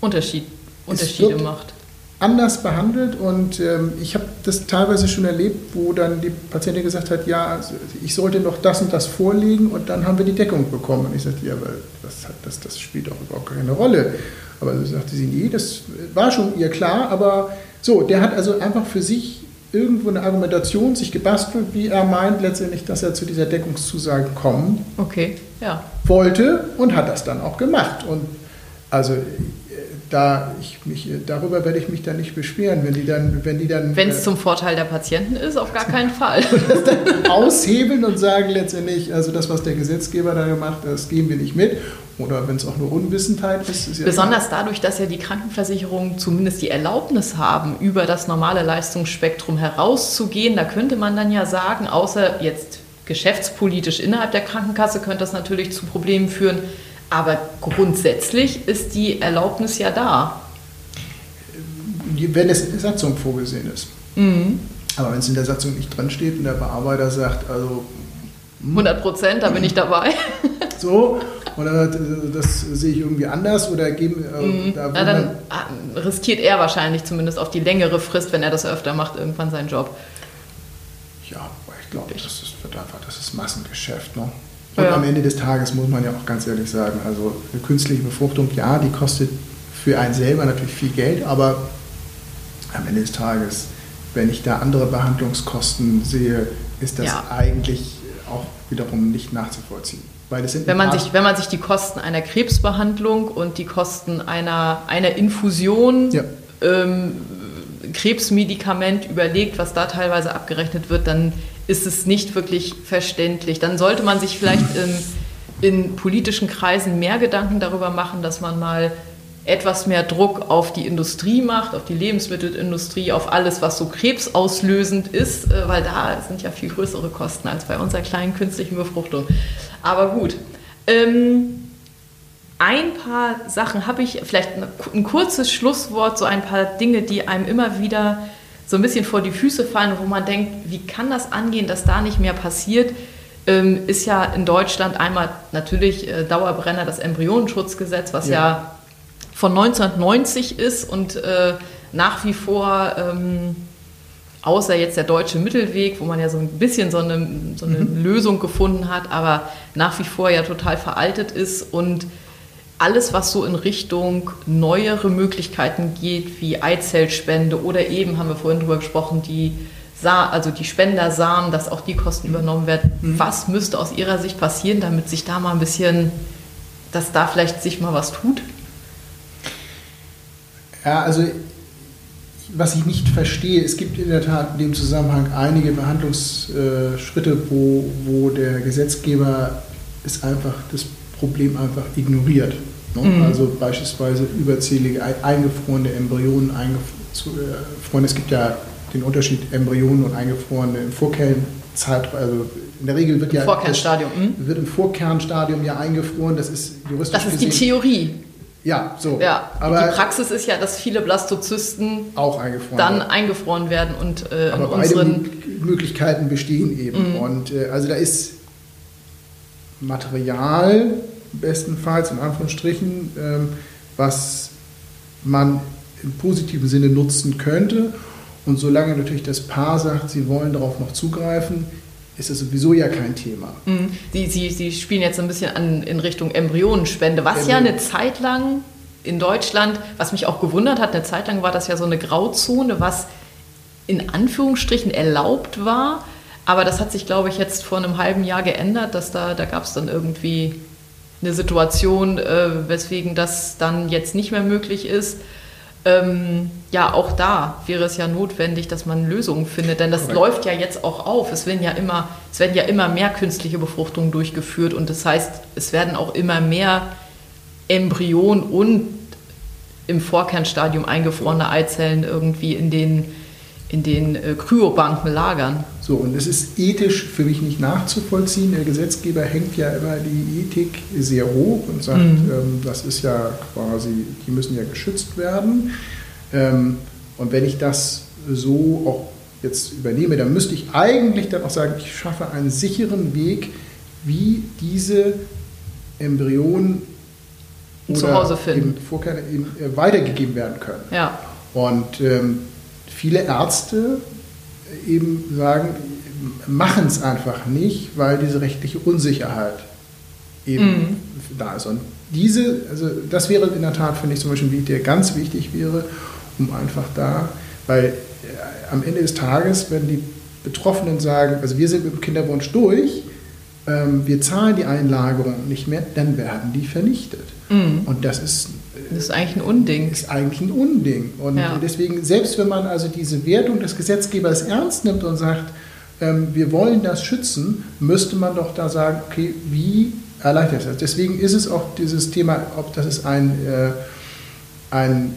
Unterschied, Unterschiede macht anders behandelt und ähm, ich habe das teilweise schon erlebt, wo dann die Patientin gesagt hat, ja, also ich sollte noch das und das vorlegen und dann haben wir die Deckung bekommen. Und ich sagte, ja, aber das, das, das spielt auch überhaupt keine Rolle. Aber so sagte sie, nee, das war schon ihr klar, aber so, der hat also einfach für sich irgendwo eine Argumentation sich gebastelt, wie er meint letztendlich, dass er zu dieser Deckungszusage kommen okay, ja. wollte und hat das dann auch gemacht. Und also da ich mich, darüber werde ich mich dann nicht beschweren, wenn die dann, wenn die dann. Wenn es äh, zum Vorteil der Patienten ist, auf gar keinen Fall. aushebeln und sagen letztendlich, also das, was der Gesetzgeber da gemacht hat, das geben wir nicht mit. Oder wenn es auch nur Unwissenheit ist. ist ja Besonders dadurch, dass ja die Krankenversicherungen zumindest die Erlaubnis haben, über das normale Leistungsspektrum herauszugehen. Da könnte man dann ja sagen, außer jetzt geschäftspolitisch innerhalb der Krankenkasse könnte das natürlich zu Problemen führen aber grundsätzlich ist die Erlaubnis ja da. Wenn es in der Satzung vorgesehen ist. Mhm. Aber wenn es in der Satzung nicht drin steht und der Bearbeiter sagt, also 100 hm. Prozent, da bin ich dabei. So, oder das sehe ich irgendwie anders oder geben. Äh, mhm. da ja, dann ah, riskiert er wahrscheinlich zumindest auf die längere Frist, wenn er das öfter macht, irgendwann seinen Job. Ja, ich glaube, das ist, wird einfach, das ist Massengeschäft. Ne? Und ja. am Ende des Tages muss man ja auch ganz ehrlich sagen, also eine künstliche Befruchtung, ja, die kostet für einen selber natürlich viel Geld, aber am Ende des Tages, wenn ich da andere Behandlungskosten sehe, ist das ja. eigentlich auch wiederum nicht nachzuvollziehen. Weil es wenn, man sich, wenn man sich die Kosten einer Krebsbehandlung und die Kosten einer, einer Infusion ja. ähm, Krebsmedikament überlegt, was da teilweise abgerechnet wird, dann ist es nicht wirklich verständlich. Dann sollte man sich vielleicht in, in politischen Kreisen mehr Gedanken darüber machen, dass man mal etwas mehr Druck auf die Industrie macht, auf die Lebensmittelindustrie, auf alles, was so krebsauslösend ist, äh, weil da sind ja viel größere Kosten als bei unserer kleinen künstlichen Befruchtung. Aber gut. Ähm, ein paar Sachen habe ich, vielleicht ein kurzes Schlusswort, so ein paar Dinge, die einem immer wieder so ein bisschen vor die Füße fallen, wo man denkt, wie kann das angehen, dass da nicht mehr passiert, ähm, ist ja in Deutschland einmal natürlich äh, Dauerbrenner das Embryonenschutzgesetz, was ja, ja von 1990 ist und äh, nach wie vor, ähm, außer jetzt der deutsche Mittelweg, wo man ja so ein bisschen so eine, so eine mhm. Lösung gefunden hat, aber nach wie vor ja total veraltet ist und alles, was so in Richtung neuere Möglichkeiten geht, wie Eizellspende oder eben, haben wir vorhin drüber gesprochen, die, Sa also die Spendersamen, dass auch die Kosten übernommen werden. Mhm. Was müsste aus Ihrer Sicht passieren, damit sich da mal ein bisschen, dass da vielleicht sich mal was tut? Ja, also was ich nicht verstehe, es gibt in der Tat in dem Zusammenhang einige Behandlungsschritte, wo, wo der Gesetzgeber es einfach das Problem einfach ignoriert. Ne? Mhm. Also beispielsweise überzählige eingefrorene Embryonen eingefroren. Es gibt ja den Unterschied Embryonen und eingefrorene im Vorkernzeit, also in der Regel wird Im ja Vorkernstadium. Das, wird im Vorkernstadium ja eingefroren. Das ist juristisch Das ist gesehen, die Theorie. Ja, so. Ja, aber die Praxis ist ja, dass viele Blastozysten auch eingefroren dann werden. eingefroren werden und äh, aber beide Möglichkeiten bestehen eben. Mhm. Und äh, also da ist Material bestenfalls in Anführungsstrichen, ähm, was man im positiven Sinne nutzen könnte. Und solange natürlich das Paar sagt, sie wollen darauf noch zugreifen, ist das sowieso ja kein Thema. Mhm. Sie, Sie, Sie spielen jetzt ein bisschen an, in Richtung Embryonenspende, was Embryon. ja eine Zeit lang in Deutschland, was mich auch gewundert hat, eine Zeit lang war das ja so eine Grauzone, was in Anführungsstrichen erlaubt war. Aber das hat sich, glaube ich, jetzt vor einem halben Jahr geändert, dass da, da gab es dann irgendwie eine Situation, äh, weswegen das dann jetzt nicht mehr möglich ist. Ähm, ja, auch da wäre es ja notwendig, dass man Lösungen findet, denn das Correct. läuft ja jetzt auch auf. Es werden ja immer, es werden ja immer mehr künstliche Befruchtungen durchgeführt und das heißt, es werden auch immer mehr Embryonen und im Vorkernstadium eingefrorene Eizellen irgendwie in den in den äh, Kryobanken lagern. So, und es ist ethisch für mich nicht nachzuvollziehen. Der Gesetzgeber hängt ja immer die Ethik sehr hoch und sagt, mhm. ähm, das ist ja quasi, die müssen ja geschützt werden. Ähm, und wenn ich das so auch jetzt übernehme, dann müsste ich eigentlich dann auch sagen, ich schaffe einen sicheren Weg, wie diese Embryonen zu Hause finden. Vorkerne eben äh, weitergegeben werden können. Ja. Und ähm, viele Ärzte eben sagen, machen es einfach nicht, weil diese rechtliche Unsicherheit eben mhm. da ist. Und diese, also das wäre in der Tat, finde ich zum Beispiel, der ganz wichtig wäre, um einfach da, weil äh, am Ende des Tages, wenn die Betroffenen sagen, also wir sind mit dem Kinderwunsch durch, ähm, wir zahlen die Einlagerung nicht mehr, dann werden die vernichtet. Mhm. Und das ist, das ist eigentlich ein Unding. Ist eigentlich ein Unding. Und ja. deswegen, selbst wenn man also diese Wertung des Gesetzgebers ernst nimmt und sagt, ähm, wir wollen das schützen, müsste man doch da sagen, okay, wie erleichtert das? Deswegen ist es auch dieses Thema, ob das ist ein, äh, ein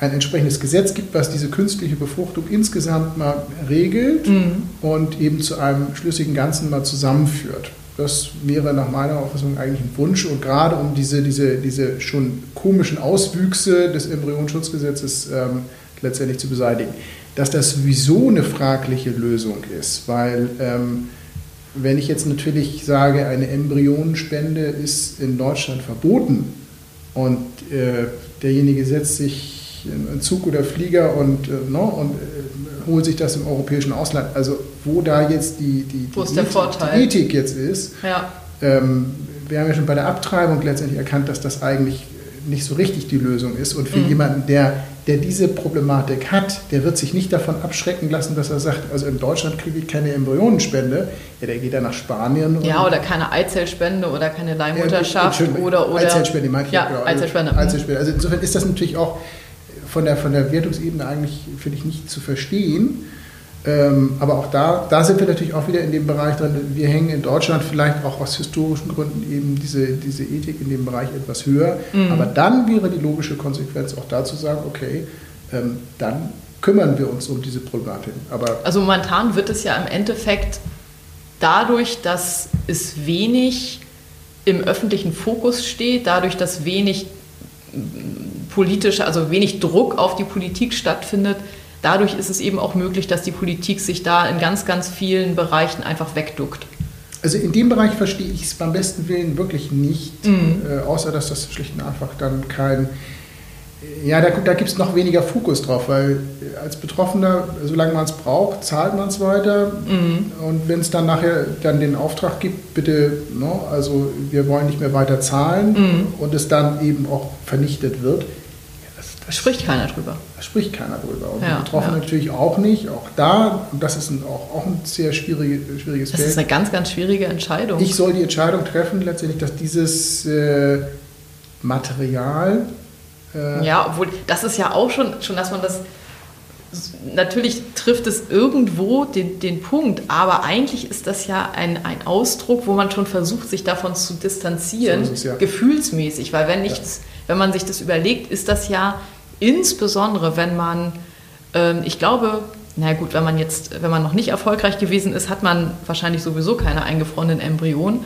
ein entsprechendes Gesetz gibt, was diese künstliche Befruchtung insgesamt mal regelt mhm. und eben zu einem schlüssigen Ganzen mal zusammenführt. Das wäre nach meiner Auffassung eigentlich ein Wunsch und gerade um diese, diese, diese schon komischen Auswüchse des Embryonschutzgesetzes ähm, letztendlich zu beseitigen. Dass das sowieso eine fragliche Lösung ist, weil ähm, wenn ich jetzt natürlich sage, eine Embryonenspende ist in Deutschland verboten und äh, derjenige setzt sich in Zug oder Flieger und, äh, no, ne, und äh, holt sich das im europäischen Ausland. Also wo da jetzt die, die, die, Ethik, die Ethik, jetzt ist. Ja. Ähm, wir haben ja schon bei der Abtreibung letztendlich erkannt, dass das eigentlich nicht so richtig die Lösung ist. Und für mhm. jemanden, der, der diese Problematik hat, der wird sich nicht davon abschrecken lassen, dass er sagt, also in Deutschland kriege ich keine Embryonenspende. Ja, der geht dann nach Spanien. Ja, oder keine Eizellspende oder keine Leihmutterschaft. Ja, oder, oder, Eizellspende, ich. Ja, genau. Eizellspende. Eizellspende. Also insofern ist das natürlich auch von der, von der Wertungsebene eigentlich, finde ich, nicht zu verstehen. Ähm, aber auch da, da sind wir natürlich auch wieder in dem Bereich drin. Wir hängen in Deutschland vielleicht auch aus historischen Gründen eben diese, diese Ethik in dem Bereich etwas höher. Mhm. Aber dann wäre die logische Konsequenz auch da zu sagen, okay, ähm, dann kümmern wir uns um diese Problematik. Aber also momentan wird es ja im Endeffekt dadurch, dass es wenig im öffentlichen Fokus steht, dadurch, dass wenig politische, also wenig Druck auf die Politik stattfindet. Dadurch ist es eben auch möglich, dass die Politik sich da in ganz, ganz vielen Bereichen einfach wegduckt. Also in dem Bereich verstehe ich es beim besten Willen wirklich nicht, mhm. äh, außer dass das schlicht und einfach dann kein ja, da, da gibt es noch weniger Fokus drauf, weil als Betroffener, solange man es braucht, zahlt man es weiter. Mhm. Und wenn es dann nachher dann den Auftrag gibt, bitte, no, ne, also wir wollen nicht mehr weiter zahlen mhm. und es dann eben auch vernichtet wird. Ja, das, das spricht keiner drüber. Da spricht keiner drüber. Und ja, die Betroffenen ja. natürlich auch nicht. Auch da, und das ist ein, auch, auch ein sehr schwierige, schwieriges das Feld. Das ist eine ganz, ganz schwierige Entscheidung. Ich soll die Entscheidung treffen, letztendlich, dass dieses äh, Material äh ja, obwohl das ist ja auch schon, schon, dass man das natürlich trifft es irgendwo den, den Punkt, aber eigentlich ist das ja ein, ein Ausdruck, wo man schon versucht, sich davon zu distanzieren, so es, ja. gefühlsmäßig, weil wenn nichts, ja. wenn man sich das überlegt, ist das ja insbesondere, wenn man, ähm, ich glaube, na gut, wenn man jetzt, wenn man noch nicht erfolgreich gewesen ist, hat man wahrscheinlich sowieso keine eingefrorenen Embryonen.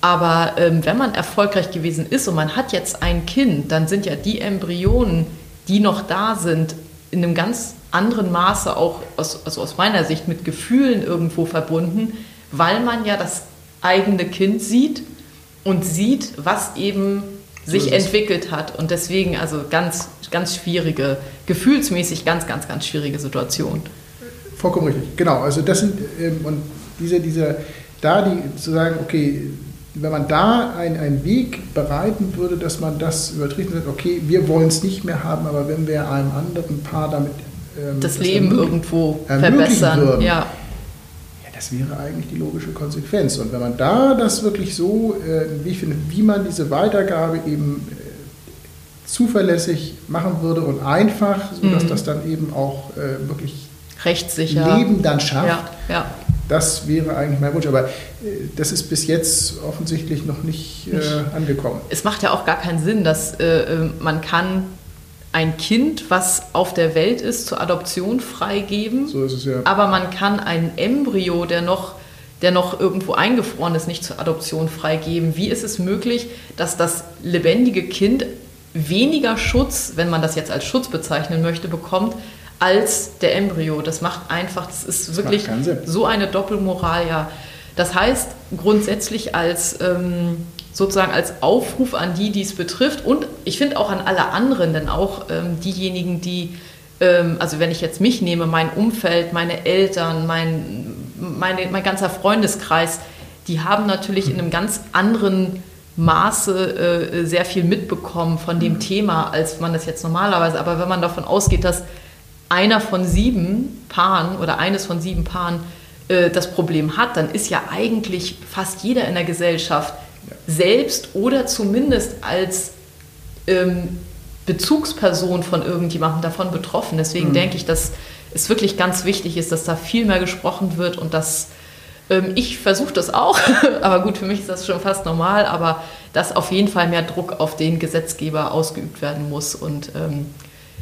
Aber ähm, wenn man erfolgreich gewesen ist und man hat jetzt ein Kind, dann sind ja die Embryonen, die noch da sind, in einem ganz anderen Maße auch aus, also aus meiner Sicht mit Gefühlen irgendwo verbunden, weil man ja das eigene Kind sieht und sieht, was eben sich entwickelt hat. Und deswegen also ganz, ganz schwierige, gefühlsmäßig ganz, ganz, ganz schwierige Situation. Vollkommen richtig, genau. Also das sind, ähm, und diese, diese, da die zu sagen, okay, wenn man da einen Weg bereiten würde, dass man das übertreten sagt, okay, wir wollen es nicht mehr haben, aber wenn wir einem anderen Paar damit ähm, das, das, Leben irgendwo verbessern, würden, ja. Das wäre eigentlich die logische Konsequenz. Und wenn man da das wirklich so, äh, wie ich finde, wie man diese Weitergabe eben äh, zuverlässig machen würde und einfach, sodass mhm. das dann eben auch äh, wirklich rechtssicher Leben dann schafft. Ja, ja. Das wäre eigentlich mein Wunsch, aber das ist bis jetzt offensichtlich noch nicht äh, angekommen. Es macht ja auch gar keinen Sinn, dass äh, man kann ein Kind, was auf der Welt ist, zur Adoption freigeben. So ist es ja. Aber man kann ein Embryo, der noch, der noch irgendwo eingefroren ist, nicht zur Adoption freigeben. Wie ist es möglich, dass das lebendige Kind weniger Schutz, wenn man das jetzt als Schutz bezeichnen möchte, bekommt, als der Embryo. Das macht einfach, das ist das wirklich so eine Doppelmoral, ja. Das heißt, grundsätzlich als ähm, sozusagen als Aufruf an die, die es betrifft. Und ich finde auch an alle anderen, denn auch ähm, diejenigen, die, ähm, also wenn ich jetzt mich nehme, mein Umfeld, meine Eltern, mein, meine, mein ganzer Freundeskreis, die haben natürlich in einem ganz anderen Maße äh, sehr viel mitbekommen von dem Thema, als man das jetzt normalerweise, aber wenn man davon ausgeht, dass einer von sieben Paaren oder eines von sieben Paaren äh, das Problem hat, dann ist ja eigentlich fast jeder in der Gesellschaft selbst oder zumindest als ähm, Bezugsperson von irgendjemandem davon betroffen. Deswegen mhm. denke ich, dass es wirklich ganz wichtig ist, dass da viel mehr gesprochen wird und dass ähm, ich versuche das auch, aber gut, für mich ist das schon fast normal, aber dass auf jeden Fall mehr Druck auf den Gesetzgeber ausgeübt werden muss und ähm,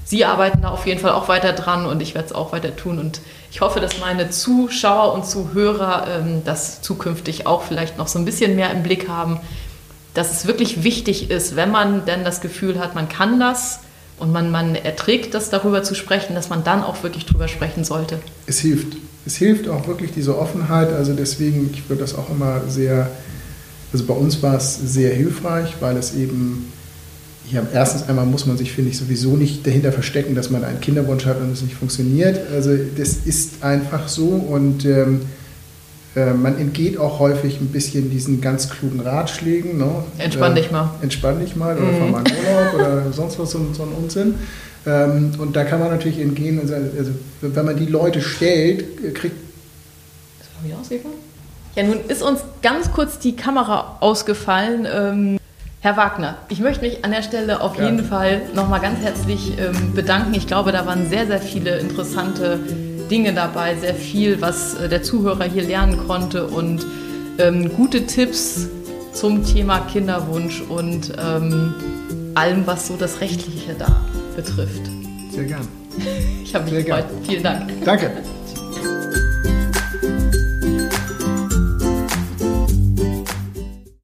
Sie arbeiten da auf jeden Fall auch weiter dran und ich werde es auch weiter tun. Und ich hoffe, dass meine Zuschauer und Zuhörer ähm, das zukünftig auch vielleicht noch so ein bisschen mehr im Blick haben, dass es wirklich wichtig ist, wenn man denn das Gefühl hat, man kann das und man, man erträgt das, darüber zu sprechen, dass man dann auch wirklich drüber sprechen sollte. Es hilft. Es hilft auch wirklich diese Offenheit. Also deswegen, ich würde das auch immer sehr, also bei uns war es sehr hilfreich, weil es eben ja, erstens einmal muss man sich, finde ich, sowieso nicht dahinter verstecken, dass man einen Kinderwunsch hat und es nicht funktioniert. Also das ist einfach so und ähm, äh, man entgeht auch häufig ein bisschen diesen ganz klugen Ratschlägen. Ne? Entspann äh, dich mal. Entspann dich mal oder mhm. fahr mal in Urlaub oder sonst was, so, so ein Unsinn. Ähm, und da kann man natürlich entgehen, also, also wenn man die Leute stellt, äh, kriegt... Das wieder ausgegangen? Ja, nun ist uns ganz kurz die Kamera ausgefallen. Ähm Herr Wagner, ich möchte mich an der Stelle auf jeden Fall nochmal ganz herzlich ähm, bedanken. Ich glaube, da waren sehr, sehr viele interessante Dinge dabei, sehr viel, was äh, der Zuhörer hier lernen konnte und ähm, gute Tipps zum Thema Kinderwunsch und ähm, allem, was so das Rechtliche da betrifft. Sehr gern. Ich habe mich gefreut. Vielen Dank. Danke.